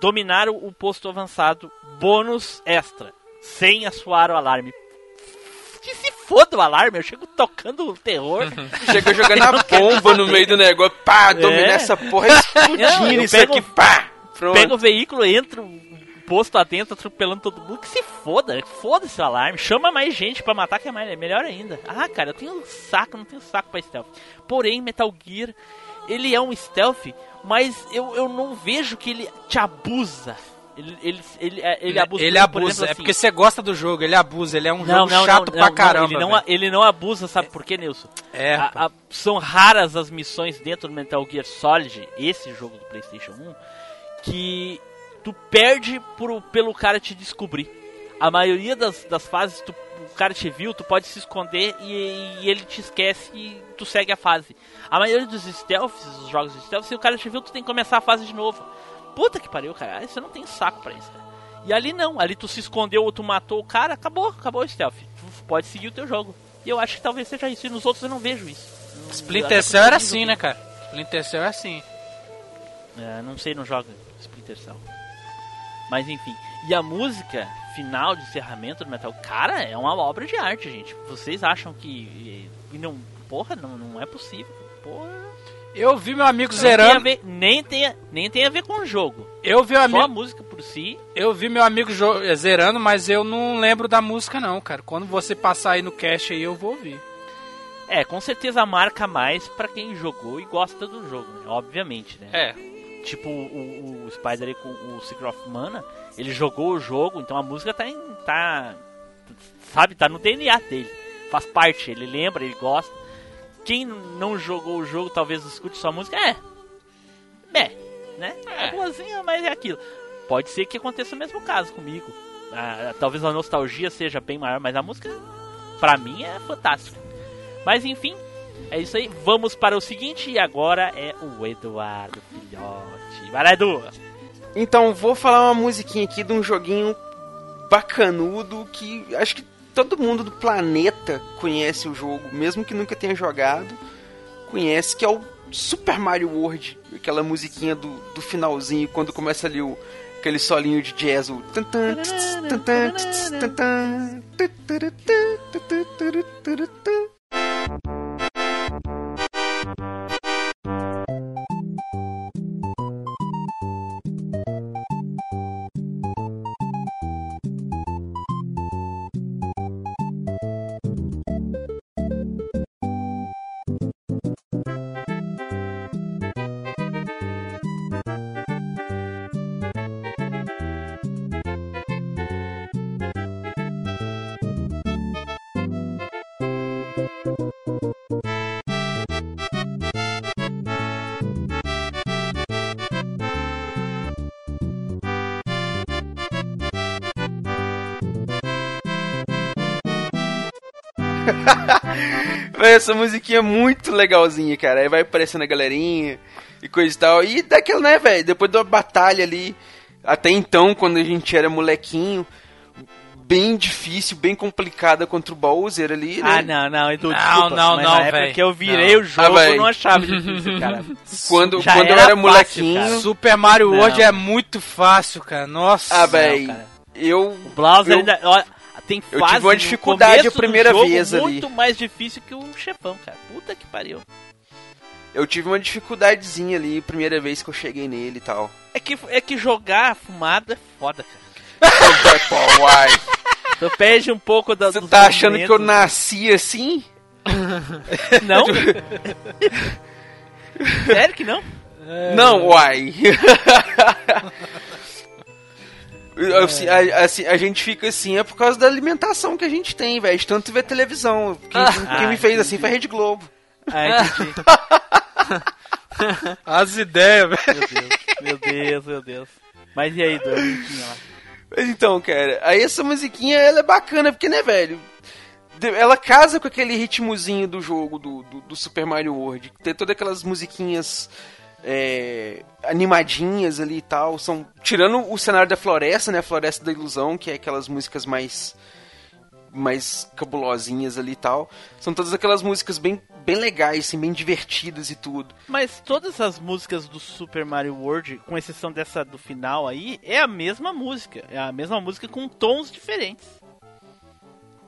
dominar o, o posto avançado, bônus extra, sem assoar o alarme. Foda o alarme, eu chego tocando o terror. *laughs* Chega jogando a bomba no meio do negócio. Pá, dominar É. essa porra explodindo isso pego- aqui. Pá, pronto. Pega o veículo, entra o posto adentro, atropelando todo mundo. Que se foda, foda-se o alarme. Chama mais gente pra matar, que é mais, é melhor ainda. Ah, cara, eu tenho saco, não tenho saco pra stealth. Porém, Metal Gear, ele é um stealth, mas eu, eu não vejo que ele te abusa. Ele, ele, ele, é- ele abusa. Ele abusa, exemplo, é assim, porque você gosta do jogo, ele abusa, ele é um não, jogo não, chato não, pra caramba. Ele não, ele não abusa, sabe por quê, Nilson? É, A- a- são raras as missões dentro do Metal Gear Solid, esse jogo do PlayStation 1, que tu perde por, pelo cara te descobrir. A maioria das, das fases, tu- o cara te viu, tu pode se esconder e, e ele te esquece e tu segue a fase. A maioria dos stealths, os jogos de stealth, se o cara te viu, tu tem que começar a fase de novo. Puta que pariu, cara. Aí Você não tem saco pra isso, cara. E ali não, ali tu se escondeu ou tu matou o cara, acabou, acabou o stealth. Tu pode seguir o teu jogo. E eu acho que talvez seja isso. E nos outros eu não vejo isso. Eu Splinter Cell era assim, né, cara? Splinter Cell é assim. É, não sei, não joga Splinter Cell. Mas enfim. E a música final de encerramento do Metal, cara, é uma obra de arte, gente. Vocês acham que. E não. Porra, não, não é possível. Porra. Eu vi meu amigo Não tem a zerando. ver- nem, tem a, nem tem a ver com o jogo. Eu vi, Só a amigo, música por si. eu vi meu amigo eh, zerando, mas eu não lembro da música, não, cara. Quando você passar aí no cast aí, eu vou ouvir. É, com certeza marca mais pra quem jogou e gosta do jogo, né? Obviamente, né? É, Tipo o, o Spider com o Secret of Mana, ele jogou o jogo, então a música tá em. tá. Sabe, tá no DNA dele. Faz parte, ele lembra, ele gosta. Quem não jogou o jogo talvez escute sua música, é. É, né? É boazinha, mas é aquilo. Pode ser que aconteça o mesmo caso comigo. Ah, talvez a nostalgia seja bem maior, mas a música, pra mim, é fantástica. Mas enfim, É isso aí, vamos para o seguinte e agora é o Eduardo Filhote. Vai lá, Edu! Então, vou falar uma musiquinha aqui de um joguinho bacanudo que acho que todo mundo do planeta conhece o jogo, mesmo que nunca tenha jogado, conhece, que é o Super Mario World. Aquela musiquinha do, do finalzinho, quando começa ali o, aquele solinho de jazz. O... *laughs* Véi, Essa musiquinha é muito legalzinha, cara. Aí vai aparecendo a galerinha e coisa e tal. E daquela, né, velho? Depois da batalha ali, até então, quando a gente era molequinho, bem difícil, bem complicada contra o Bowser ali, né? Ah, não, não, Edu, Não, desculpa, não, mas não, na época véi. que eu virei Não. o jogo, Ah, eu não achava *laughs* difícil, cara. Quando, Já quando eu era era fácil, molequinho. cara. Super Mario Não. World é muito fácil, cara. Nossa. Ah, cara. Eu. O Bowser eu- ainda... tem eu fase tive uma dificuldade a primeira jogo vez ali. muito mais difícil que o chefão, cara. Puta que pariu. Eu tive uma dificuldadezinha ali, primeira vez que eu cheguei nele e tal. É que, é que jogar fumado é foda, cara. *laughs* Tu perde um pouco da, Você tá achando que eu nasci assim? *laughs* *laughs* Não? Sério que não? Não, uai. Assim, a, assim, a gente fica assim é por causa da alimentação que a gente tem, velho. De tanto ver televisão. Quem, quem me fez assim foi a Rede Globo. Ah, entendi. *laughs* As ideias, velho. Meu Deus, meu Deus, meu Deus. Mas e aí? Musiquinha lá. Mas então, cara, aí essa musiquinha ela é bacana, porque, né, velho? Ela casa com aquele ritmozinho do jogo do, do, do Super Mario World. Tem todas aquelas musiquinhas é, animadinhas ali e tal. São, tirando o cenário da floresta, né? A Floresta da Ilusão, que é aquelas músicas mais mais cabulosinhas ali e tal. São todas aquelas músicas bem, bem legais, assim, bem divertidas e tudo. Mas todas as músicas do Super Mario World, com exceção dessa do final aí, é a mesma música. É a mesma música com tons diferentes.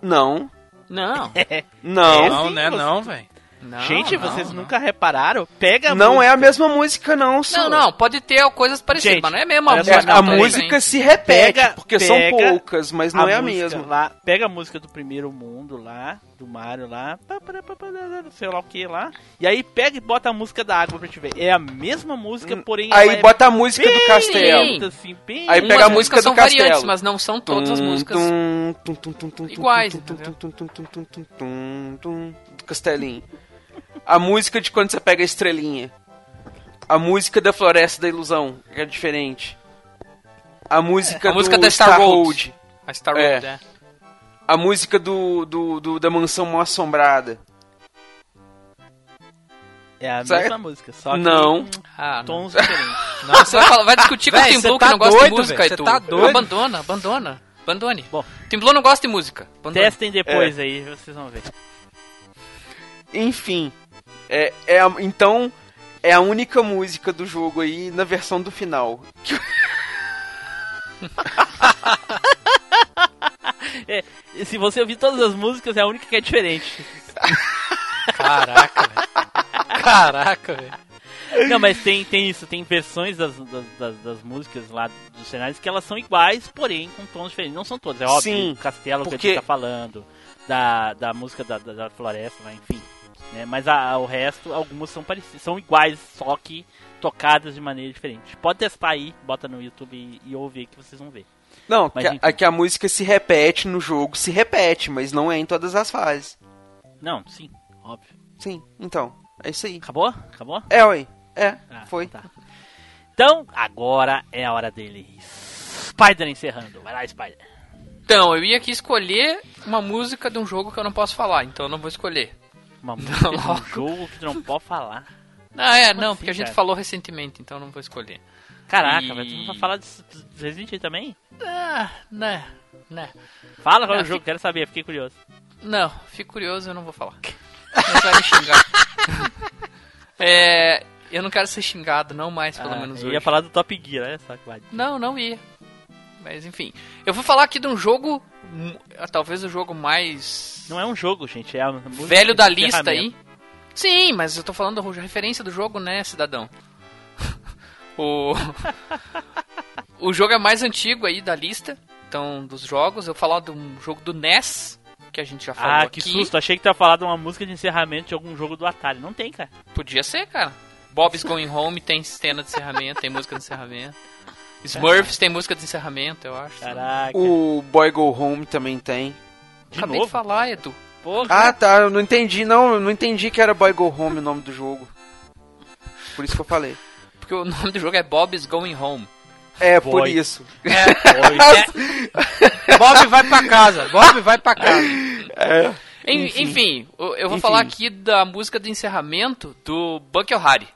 Não, Não. *laughs* não. É, Não, né? você- Não, velho. Não Gente, não, vocês não. nunca repararam? Pega a Não música. é a mesma música, não, senhor. Não, não, pode ter coisas parecidas, Gente, mas não é a mesma música. É, a é música diferente. se repete, Pega- porque são pega poucas, mas não é a música mesma. Lá, pega a música do primeiro mundo lá, do Mario lá, sei lá o que lá. E aí pega e bota a música da água pra te ver. É a mesma música, porém. Aí ela é bota a música do castelo. assim, bem- Aí pega a música do são castelo. variantes, mas não são todas as Tum, músicas. tum, tum, tum, tum, tum, iguais, tum, tum, entendeu? tum, tum, tum, tum, tum, tum, tum, do castelinho. A música de quando você pega a estrelinha. A música da Floresta da Ilusão, que é diferente. A música, A música do da Star Road. Road. A Star É. Road, é. A música do, do, do- da Mansão Mal Assombrada. É a Certo? mesma música, só que Não. Ah, não. tons diferentes. *laughs* Você vai, falar- vai discutir com o Tim Blue tá que não gosta de doido, música, véi, e cê tu tá doido. abandona, abandona, abandone. Bom. Tim Blue não gosta de música. Abandone. Testem depois aí, vocês vão ver. Enfim. É, é a- então, é a única música do jogo aí na versão do final. *laughs* E se você ouvir todas as músicas, é a única que é diferente. Caraca, velho. Caraca, velho. Não, mas tem, tem isso, tem versões das, das, das, das músicas lá dos cenários que elas são iguais, porém com tons diferentes. Não são todas, é óbvio. Sim, o Castelo que a porque- gente tá falando, da, da música da, da, da floresta lá, enfim. Né? Mas a, o resto, algumas são parecidas, são iguais, só que tocadas de maneira diferente. Pode testar aí, bota no YouTube e, e ouve aí que vocês vão ver. Não, Mas que, a, enfim. que a música se repete no jogo, se repete, mas não é em todas as fases. Não, sim, óbvio. Sim, então, é isso aí. Acabou? Acabou? É, oi. É, Ah, foi. tá. Então, agora é a hora dele. Spider encerrando. Vai lá, Spider. Então, eu ia aqui escolher uma música de um jogo que eu não posso falar, então eu não vou escolher. Uma música de um jogo que tu não pode falar. Ah, é, Como não, assim, porque a gente cara? falou recentemente, então eu não vou escolher. Caraca, E- mas tu não vai falar de de Resident Evil também? Ah, né, né. Fala qual é Não, o jogo, quero saber, fiquei curioso. Não, fico curioso, eu não vou falar. Você vai me xingar. *laughs* é, eu não quero ser xingado, não mais, pelo Ah, menos eu hoje. ia falar do Top Gear, olha só que vai. Não, não ia. Mas enfim, eu vou falar aqui de um jogo, talvez o jogo mais Não é um jogo, gente, é velho da lista aí. Sim, mas eu tô falando da referência do jogo, né, cidadão? *laughs* o O jogo é mais antigo aí da lista, então dos jogos, eu falar de um jogo do NES, que a gente já falou Ah, aqui. que susto, achei que tu ia falar de uma música de encerramento de algum jogo do Atari. Não tem, cara. Podia ser, cara. Bob's Going Home tem cena de encerramento, tem música de encerramento. Smurfs tem música de encerramento, eu acho. Caraca. O Boy Go Home também tem. de Acabei novo? de falar, Edu. Porra. Ah, tá. Eu não entendi, não. Eu não entendi que era Boy Go Home o nome do jogo. Por isso que eu falei. Porque o nome do jogo é Bob's Going Home. É, por Boy. isso. *laughs* Bob vai pra casa, Bob vai pra casa. En- enfim, eu eu vou falar aqui da música de encerramento do Bucky O'Hare.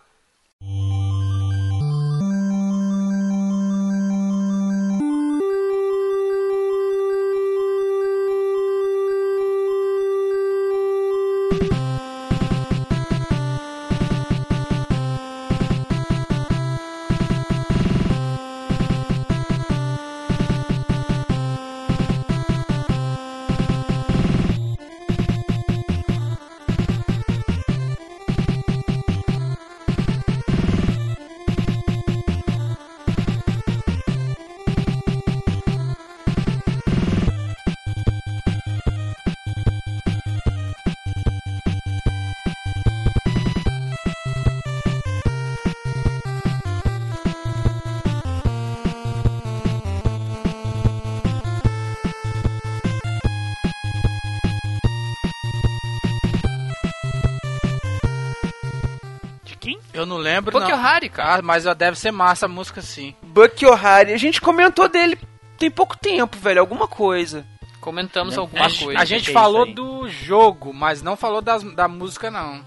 Eu não lembro, Bucky não. O'Hare, cara. Ah, mas deve ser massa a música sim. Bucky O'Hare. A gente comentou dele tem pouco tempo, velho. Alguma coisa. Comentamos Não, alguma A, gente- coisa. a gente que falou do jogo, mas não falou das, da música, não.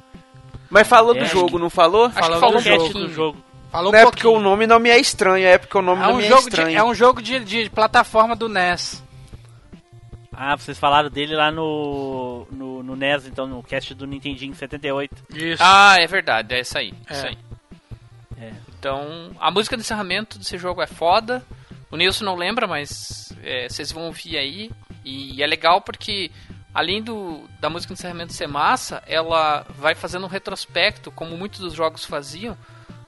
Mas falou É, do jogo, não falou? Acho que falou falou do pouquinho. do jogo. Falou Não um é porque o nome não me é estranho, é porque o nome É não um, me é jogo de, estranho. é um jogo de, de plataforma do NES. Ah, vocês falaram dele lá no, no, no NES, então, no cast do Nintendinho 78. Isso. Ah, é verdade, é isso aí. É. Isso aí. É. Então, a música de encerramento desse jogo é foda. O Nilson não lembra, mas é, vocês vão ouvir aí. E é legal porque, além do, da música de encerramento ser massa, ela vai fazendo um retrospecto, como muitos dos jogos faziam,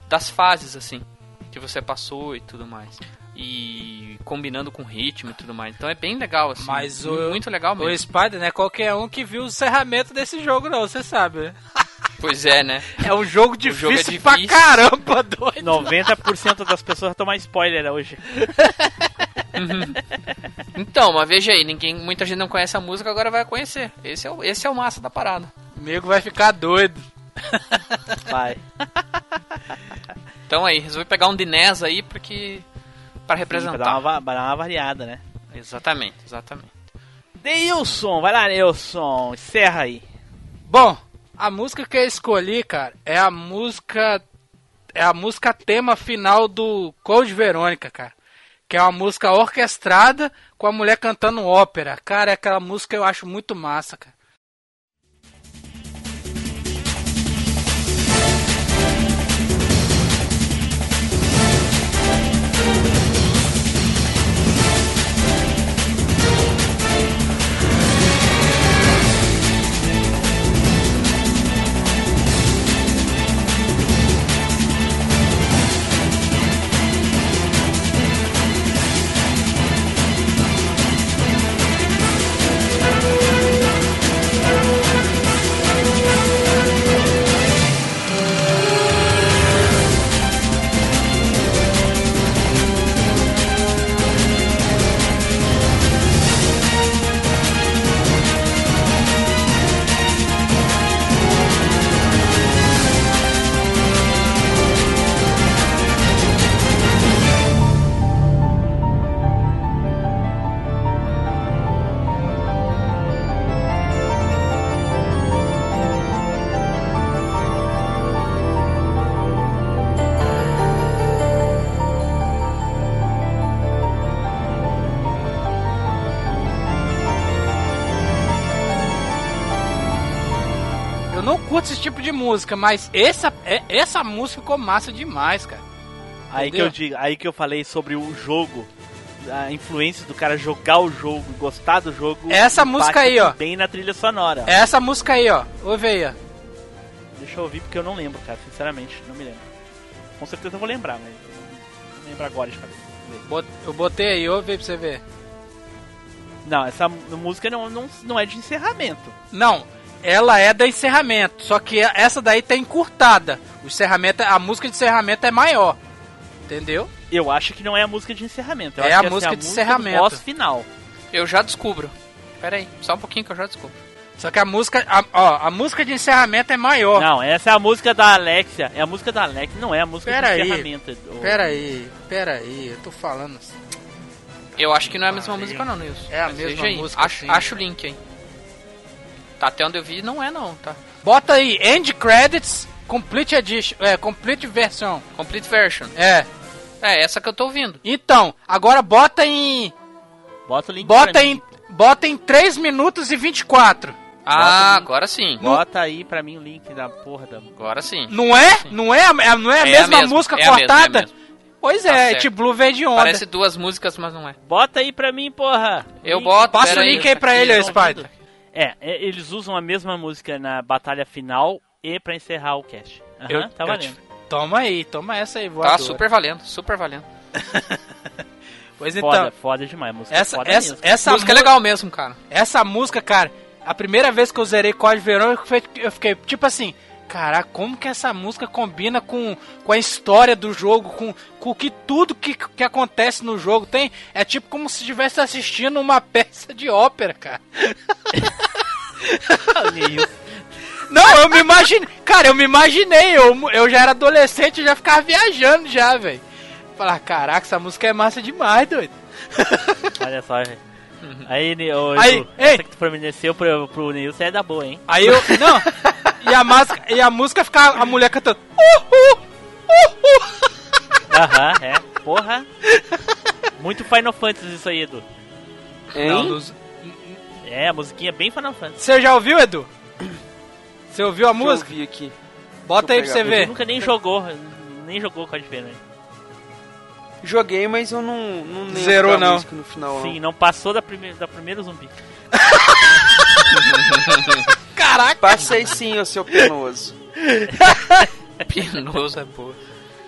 das fases, assim, que você passou e tudo mais. E combinando com ritmo e tudo mais. Então é bem legal, assim. Mas o- Muito legal mesmo. O Spider, né? Qualquer um que viu o encerramento desse jogo, não, você sabe, né? Pois é, né? *laughs* É um jogo O difícil, jogo é pra difícil. caramba, doido. 90% das pessoas tomam spoiler hoje. *laughs* Então, mas veja aí, ninguém, muita gente não conhece a música, agora vai conhecer. Esse é o, esse é o massa da parada. O nego vai ficar doido. Vai. Então aí, resolvi pegar um de NES aí porque para Pra representar. dar, uma, pra dar uma variada, né? Exatamente, exatamente. Deilson, vai lá, Nilson, encerra aí. Bom, a música que eu escolhi, cara, é a música. É a música tema final do Code Verônica, cara. Que é uma música orquestrada com a mulher cantando ópera. Cara, aquela música eu acho muito massa, cara. Curto esse tipo de música, mas essa, é- essa música ficou massa demais, cara. Aí que eu digo, aí que eu falei sobre o jogo, a influência do cara jogar o jogo, gostar do jogo. Essa música aí, ó. Bem na trilha sonora. Essa música aí, ó. Ouve aí, ó. Deixa eu ouvir porque eu não lembro, cara, sinceramente, não me lembro. Com certeza eu vou lembrar, mas não lembro agora de cabeça. Eu botei aí, ouve aí pra você ver. Não, essa música não, não, não é de encerramento. Não, ela é da encerramento, só que essa daí tá encurtada. O encerramento, a música de encerramento é maior. Entendeu? Eu acho que não é a música de encerramento. Eu É acho a música é a de música encerramento. Boss final. Eu já descubro. Pera aí, só um pouquinho que eu já descubro. Só que a música, a, ó, a música de encerramento é maior. Não, essa é a música da Alexia. É a música da Alexia, não é a música Pera de aí, encerramento. ô- Pera aí, pera aí, eu tô falando assim. Eu acho que não é a mesma música não, Nilson. É a Mas mesma música, Acho, sim. acho o link aí. Tá, até onde eu vi não é não, tá? Bota aí, End Credits, Complete Edition, é, Complete Versão. Complete version. É. É, essa que eu tô ouvindo. Então, agora bota em Bota o link bota em mim. bota em 3 minutos e 24. Ah, agora sim. Bota aí pra mim o link da porra da... Agora sim. Não é? Não é, a- não é a É a mesma mesma, música é mesma, cortada? é a mesma. Pois Tá é, certo. It Blue veio de onda. Parece duas músicas, mas não é. Bota aí pra mim, porra. Eu Link. boto, Passa o link aí pra ele, ô Spider. É, é, eles usam a mesma música na batalha final e pra encerrar o cast. Aham, Eu- tá eu valendo. te- Toma aí, toma essa aí, voadora. Tá super valendo, super valendo. *laughs* Pois então, Foda, foda demais, a música essa, foda essa, mesmo. essa, música é legal mesmo, cara. essa música, cara, a primeira vez que eu zerei Código Verão, eu fiquei, eu fiquei tipo assim, caraca, como que essa música combina com, com a história do jogo, com, com que tudo que, que acontece no jogo tem, é tipo como se estivesse assistindo uma *laughs* peça de ópera, cara. Não, eu me imaginei, cara, eu me imaginei, eu, eu já era adolescente, eu já ficava viajando já, velho. Falar, caraca, essa música é massa demais, doido. Olha só, velho. *laughs* Aí, ô, Aí, ei. essa que tu pro, pro Nilson é da boa, hein? Aí eu. *laughs* Não! E a, música, e a música fica a mulher cantando. Uh, uh, uh, uh. Aham, é. Porra. Muito Final Fantasy isso aí, Edu. Não, Hein? nos- É, a musiquinha é bem Final Fantasy. Você já ouviu, Edu? Você ouviu a Deixa eu música? ouvir aqui. Bota aí pra Deixa eu você ver. Edu nunca nem jogou, nem jogou com a diferença. Joguei, mas eu não, não lembro Zerou, da não. música no final. Sim, não passou da, prime da primeira zumbi. *laughs* Caraca! Passei sim, ô seu penoso. *laughs* Penoso é boa.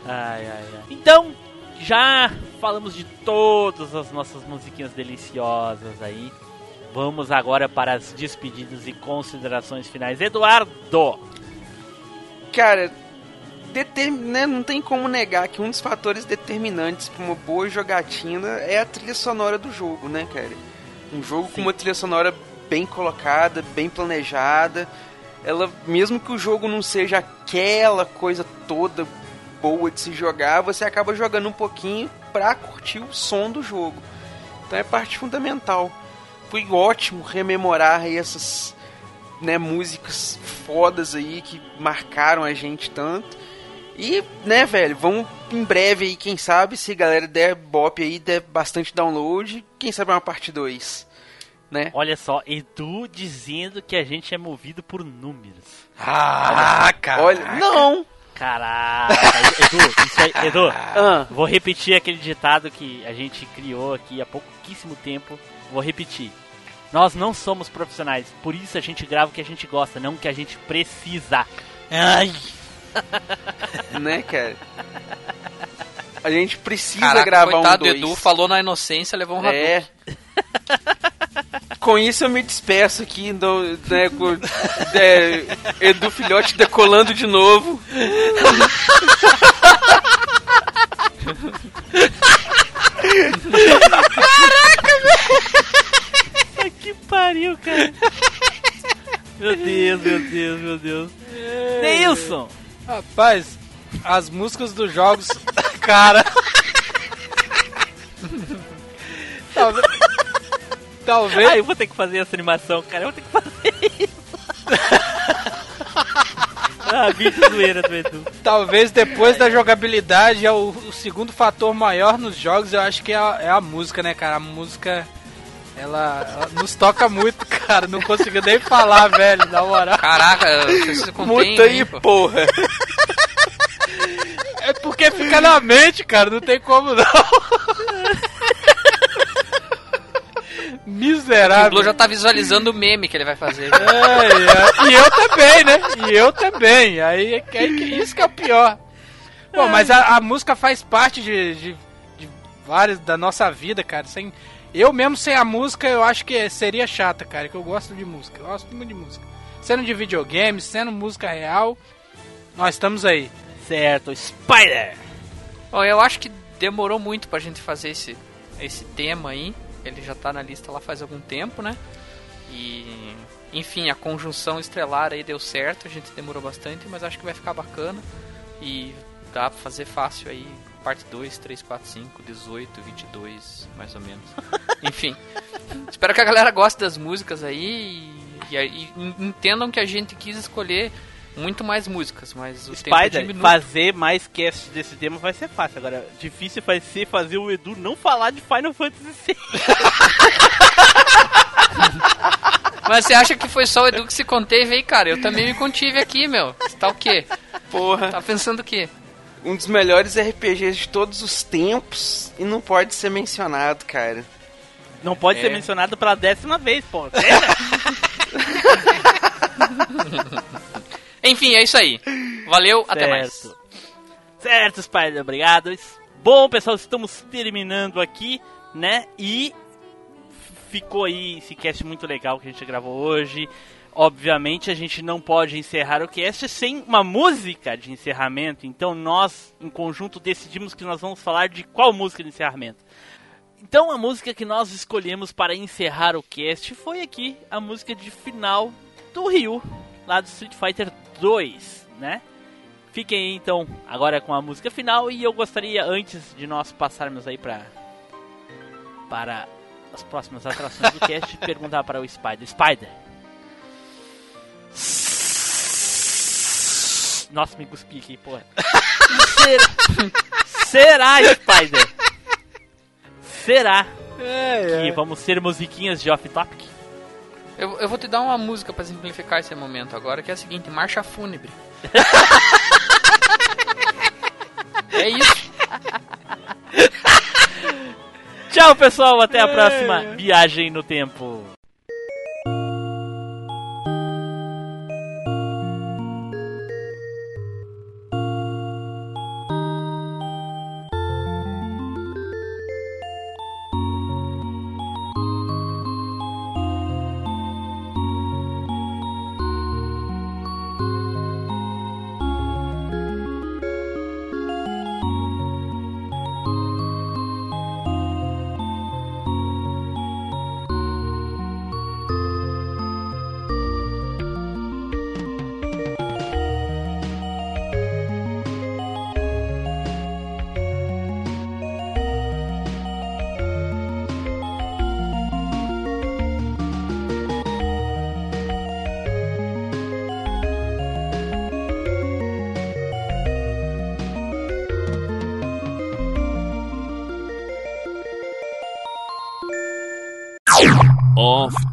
Ai, ai, ai. Então, já falamos de todas as nossas musiquinhas deliciosas aí. Vamos agora para as despedidas e considerações finais. Eduardo! Cara, determ... né, não tem como negar que um dos fatores determinantes para uma boa jogatina é a trilha sonora do jogo, né, cara? Um jogo com uma trilha sonora bem colocada, bem planejada. Ela, mesmo que o jogo não seja aquela coisa toda boa de se jogar, você acaba jogando um pouquinho pra curtir o som do jogo. Então é parte fundamental. Foi ótimo rememorar essas né, músicas fodas aí que marcaram a gente tanto. E, né, velho, vamos em breve aí, quem sabe, se a galera der bop aí, der bastante download, quem sabe uma parte 2, né? Olha só, Edu dizendo que a gente é movido por números. Ah, cara! Olha, não! Caraca, Edu, isso aí, Edu, Ah, vou repetir aquele ditado que a gente criou aqui há pouquíssimo tempo. Vou repetir. Nós não somos profissionais, por isso a gente grava o que a gente gosta, não o que a gente precisa. Ai! *laughs* né, cara? A gente precisa Caraca, gravar um coitado do dois. Edu, falou na inocência, levou um. É. Com isso eu me despeço aqui, do, né, com, é, Edu Filhote decolando de novo. que pariu, cara. Meu Deus, meu Deus, meu Deus. Neilson! Rapaz, as músicas dos jogos. *laughs* Cara. Talvez. Talvez. Ah, eu vou ter que fazer essa animação, cara. Eu vou ter que fazer isso. *laughs* ah, bicho zoeira do Edu. Talvez depois da jogabilidade é o, o segundo fator maior nos jogos, eu acho que é a, é a música, né, cara? A música ela, ela nos toca muito, cara. Não consigo nem falar, velho, na moral. Caraca, eu preciso contém, Muta aí, porra. É porque fica na mente, cara. Não tem como não. O Miserável. Blue já tá visualizando o meme que ele vai fazer. É, é. E eu também, né? E eu também. Aí, é que- isso que é o pior. Bom, mas a, a música faz parte de, de, de várias da nossa vida, cara. Sem, eu mesmo sem a música, eu acho que seria chata, cara. Que eu gosto de música. Eu gosto muito de música. Sendo de videogame, sendo música real, nós estamos aí. Certo, Spider! Bom, eu acho que demorou muito pra gente fazer esse, esse tema aí. Ele já tá na lista lá faz algum tempo, né? E. Enfim, a conjunção estrelar aí deu certo, a gente demorou bastante, mas acho que vai ficar bacana. E dá pra fazer fácil aí. Parte 2, 3, 4, 5, 18, 22, mais ou menos. *laughs* Enfim. Espero que a galera goste das músicas aí e, e, e entendam que a gente quis escolher muito mais músicas, mas o tempo Spider, diminui. fazer mais cast desse tema vai ser fácil. Agora, difícil vai ser fazer o Edu não falar de Final Fantasy VI. *laughs* Mas você acha que foi só o Edu que se conteve aí, cara? Eu também me contive aqui, meu. Você tá o quê? Porra. Tá pensando o quê? Um dos melhores RPGs de todos os tempos e não pode ser mencionado, cara. Não pode É. ser mencionado pela décima vez, pô. *laughs* Enfim, é isso aí. Valeu, até mais. Certo. Certo, Spider, obrigado. Bom, pessoal, estamos terminando aqui, né? E ficou aí esse cast muito legal que a gente gravou hoje. Obviamente a gente não pode encerrar o cast sem uma música de encerramento. Então nós, em conjunto, decidimos que nós vamos falar de qual música de encerramento. Então a música que nós escolhemos para encerrar o cast foi aqui a música de final do Ryu, lá do Street Fighter 2, né? Fiquem aí, então agora com a música final e eu gostaria antes de nós passarmos aí para para as próximas atrações do cast *laughs* perguntar para o Spider, Spider. Nossa, me cuspi aqui, porra. Será, será Spider? Será que vamos ter musiquinhas de off-topic? Eu, eu vou te dar uma música pra simplificar esse momento agora, que é a seguinte, Marcha Fúnebre. é isso. Tchau, pessoal. Até a próxima viagem no tempo.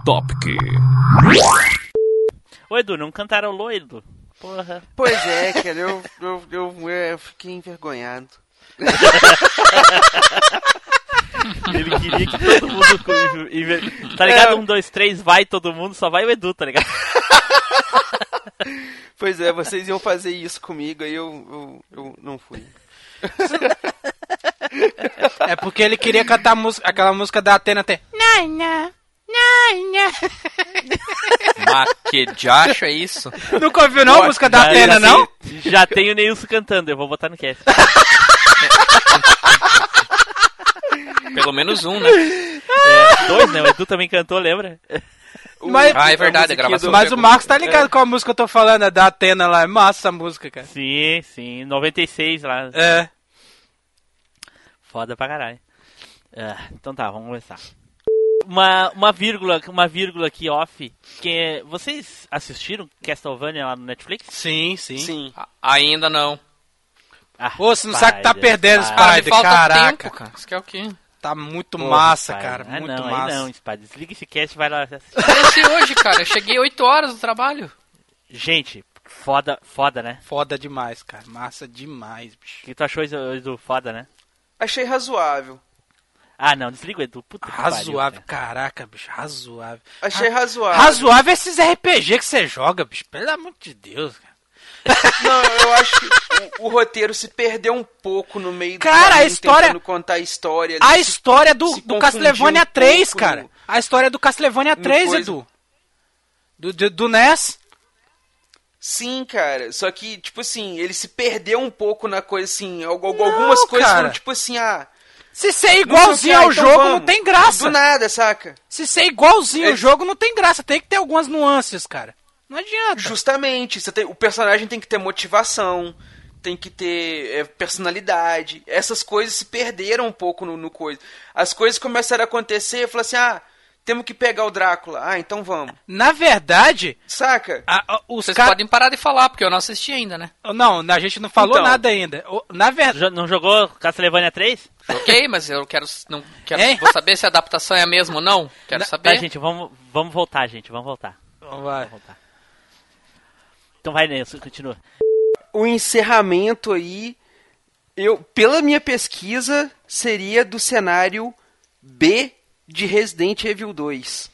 Topic. Ô, Edu, não cantarolou, Edu? Porra. Pois é, cara, eu, eu, eu, eu fiquei envergonhado. Ele queria que todo mundo. Tá ligado? É. Um, dois, três, vai todo mundo, só vai o Edu, tá ligado? Pois é, vocês iam fazer isso comigo, aí eu, eu, eu não fui. É porque ele queria cantar a música- aquela música da Atena até. Maquejacho é isso? Nunca ouviu não a música da Atena, já não? Já tem o Neilson cantando, eu vou botar no cast. *laughs* Pelo menos um, né? É, dois, né? O Edu também cantou, lembra? *laughs* Mas- Ah, é verdade, a gravação Mas o Marcos tá ligado com a música que eu tô falando, é da Atena lá. É massa essa música, cara. Sim, sim. 96 lá. É. Foda pra caralho. Ah, então tá, vamos começar. Uma, uma vírgula, uma vírgula aqui off. Que vocês assistiram Castlevania lá no Netflix? Sim, sim. Sim. A- Ainda não. Ah, Ô, você não sabe que tá Spider, perdendo, Spider. Spider, caraca. tempo, cara. Isso que é o quê? Tá muito Porra, massa, pai. cara. Ah, muito não, massa. Aí não, Spy. Desliga esse cast e vai lá assistir. Comecei hoje, cara. Eu cheguei 8 horas do trabalho. Gente, foda, foda, né? Foda demais, cara. Massa demais, O bicho. que tu achou, Edu? Foda, né? Achei razoável. Ah, não, desliga o Edu. Puta que pariu, Razoável, cara. caraca, bicho. Razoável. Achei razoável. Razoável é esses RPG que você joga, bicho. Pelo amor de Deus, cara. *laughs* Não, eu acho que o, o roteiro se perdeu um pouco no meio do Cara, a caminho, história- tentando contar a história. A história do, do Castlevania um 3, pouco cara. no- A história do Castlevania no 3, coisa. Edu. Do, do, do NES. Sim, cara. Só que, tipo assim, ele se perdeu um pouco na coisa, assim. al- al- Algumas coisas cara. foram, tipo assim, ah. Se ser igualzinho ao então jogo, vamos. não tem graça. Do nada, saca? Se ser igualzinho É- ao jogo, não tem graça. Tem que ter algumas nuances, cara. Não adianta. Justamente. Tem, o personagem tem que ter motivação, tem que ter é, personalidade. Essas coisas se perderam um pouco no, no coisa. As coisas começaram a acontecer, eu falei assim, ah, temos que pegar o Drácula. Ah, então vamos. Na verdade, Saca? a- a- os Vocês caras... podem parar de falar, porque eu não assisti ainda, né? Não, a gente não falou Então. nada ainda. Na verdade... Não jogou Castlevania 3? Ok, mas eu quero. Não, quero vou saber se a adaptação é a mesma ou não. Quero Na- saber. Tá, gente, vamos, vamos voltar, gente. Vamos voltar. Vai. Vamos voltar. Então vai, Nelson, continua. o encerramento aí, eu, pela minha pesquisa, seria do cenário B de Resident Evil 2.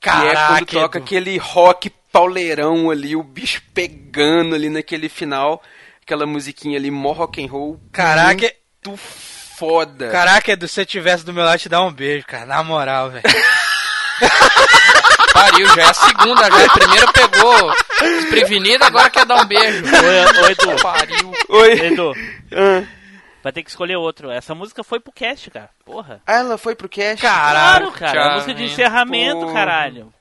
que é quando Caraca, toca Edu. aquele rock pauleirão ali, o bicho pegando ali naquele final, aquela musiquinha ali, mó rock and roll. Caraca, muito foda. Caraca, Edu, se você tivesse do meu lado, te dar um beijo, cara. Na moral, velho. *laughs* Pariu, já é a segunda, já. A primeira pegou desprevenida, agora quer dar um beijo. Ô, ô, Edu, Pariu. Oi. Edu, Ah. Vai ter que escolher outro. Essa música foi pro cast, cara. Porra. Ah, ela foi pro cast? Claro, cara. tchau, a música de encerramento, Porra. caralho.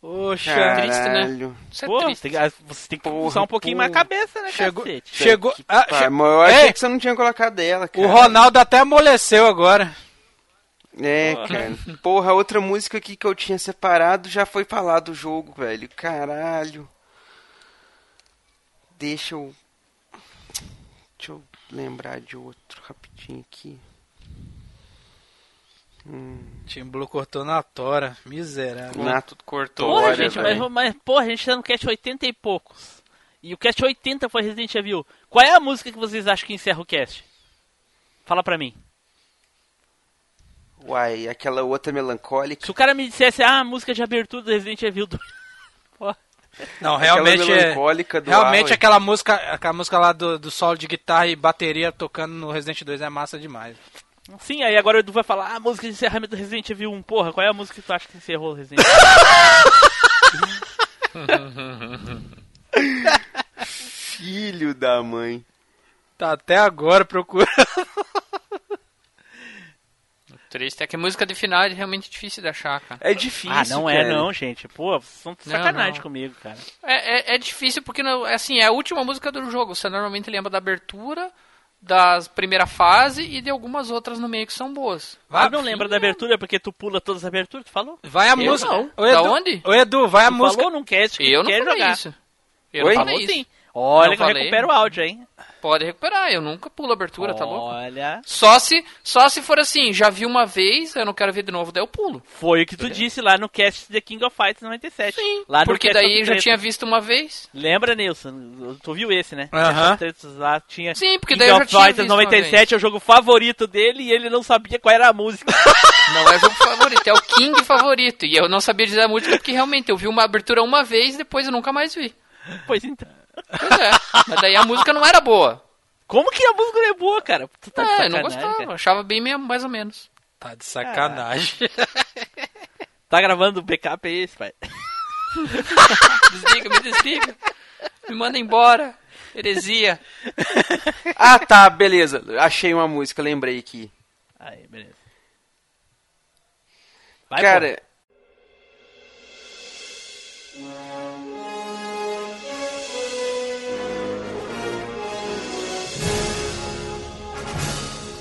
Poxa. triste, né? Caralho. Isso é Pô, triste. tem ah, você tem que Porra, usar um pouquinho mais a porra. cabeça, né, Chegou. cacete? Chegou. Ah, che- mas eu achei Ei, que você não tinha colocado dela, cara. O Ronaldo até amoleceu agora. É, Porra. cara. Porra, outra música aqui que eu tinha separado já foi falar do jogo, velho. Caralho. Deixa eu. Deixa eu lembrar de outro rapidinho aqui. Tim Blue cortou na tora. Miserável. Na Tudo cortou. Porra, Olha, gente, mas, mas, porra, a gente tá no cast 80 e poucos. E o cast 80 foi Resident Evil. Qual é a música que vocês acham que encerra o cast? Fala pra mim. Uai, aquela outra melancólica. Se o cara me dissesse, ah, a música de abertura do Resident Evil 2. *laughs* Não, aquela realmente é. melancólica do Realmente Aoi. aquela música, aquela música lá do, do solo de guitarra e bateria tocando no Resident 2 é massa demais. Sim, aí agora o Edu vai falar, ah, a música de encerramento do Resident Evil 1. Porra, qual é a música que tu acha que encerrou o Resident Evil? *laughs* Filho da mãe. Tá até agora procurando. *laughs* Triste é que música de final é realmente difícil de achar, cara. É difícil. ah, não é cara. não, gente. Pô, são de Não, sacanagem não. comigo, cara. É, é, é difícil porque, não- assim, é a última música do jogo. Você normalmente lembra da abertura, da primeira fase e de algumas outras no meio que são boas. Vai, Tu não lembra da abertura porque tu pula todas as aberturas, tu falou? Vai a Eu música. não. Ô, Edu, Da onde? Ô Edu, vai a Tu música. falou num cast que Eu não quer jogar. isso. Eu Oi? não falei sim. isso. Olha Não que eu recupero o áudio, hein? Pode recuperar, eu nunca pulo abertura, tá louco? Olha. Só se, só se for assim, já vi uma vez, eu não quero ver de novo, daí eu pulo. Foi o que tu disse lá no cast The King of Fighters 97. Sim, lá no porque daí eu já tinha visto uma vez. Lembra, Nilson? Tu viu esse, né? Aham. Essas tretas lá tinha. Sim, porque King daí eu já of tinha Fighters visto uma 97 é o jogo favorito dele e ele não sabia qual era a música. *laughs* Não é jogo favorito, é o King favorito. E eu não sabia dizer a música porque realmente eu vi uma abertura uma vez depois eu nunca mais vi. pois então. Pois é. Mas daí a música não era boa. Como que a música não é boa, cara? Tu tá É, eu não gostava, cara. achava bem mesmo, mais ou menos. Tá de sacanagem. Tá gravando o backup é esse, pai? *laughs* Desliga, me desliga. Me manda embora. Heresia. Ah, tá, beleza. Achei uma música, lembrei aqui. Aí, beleza. Vai, Cara,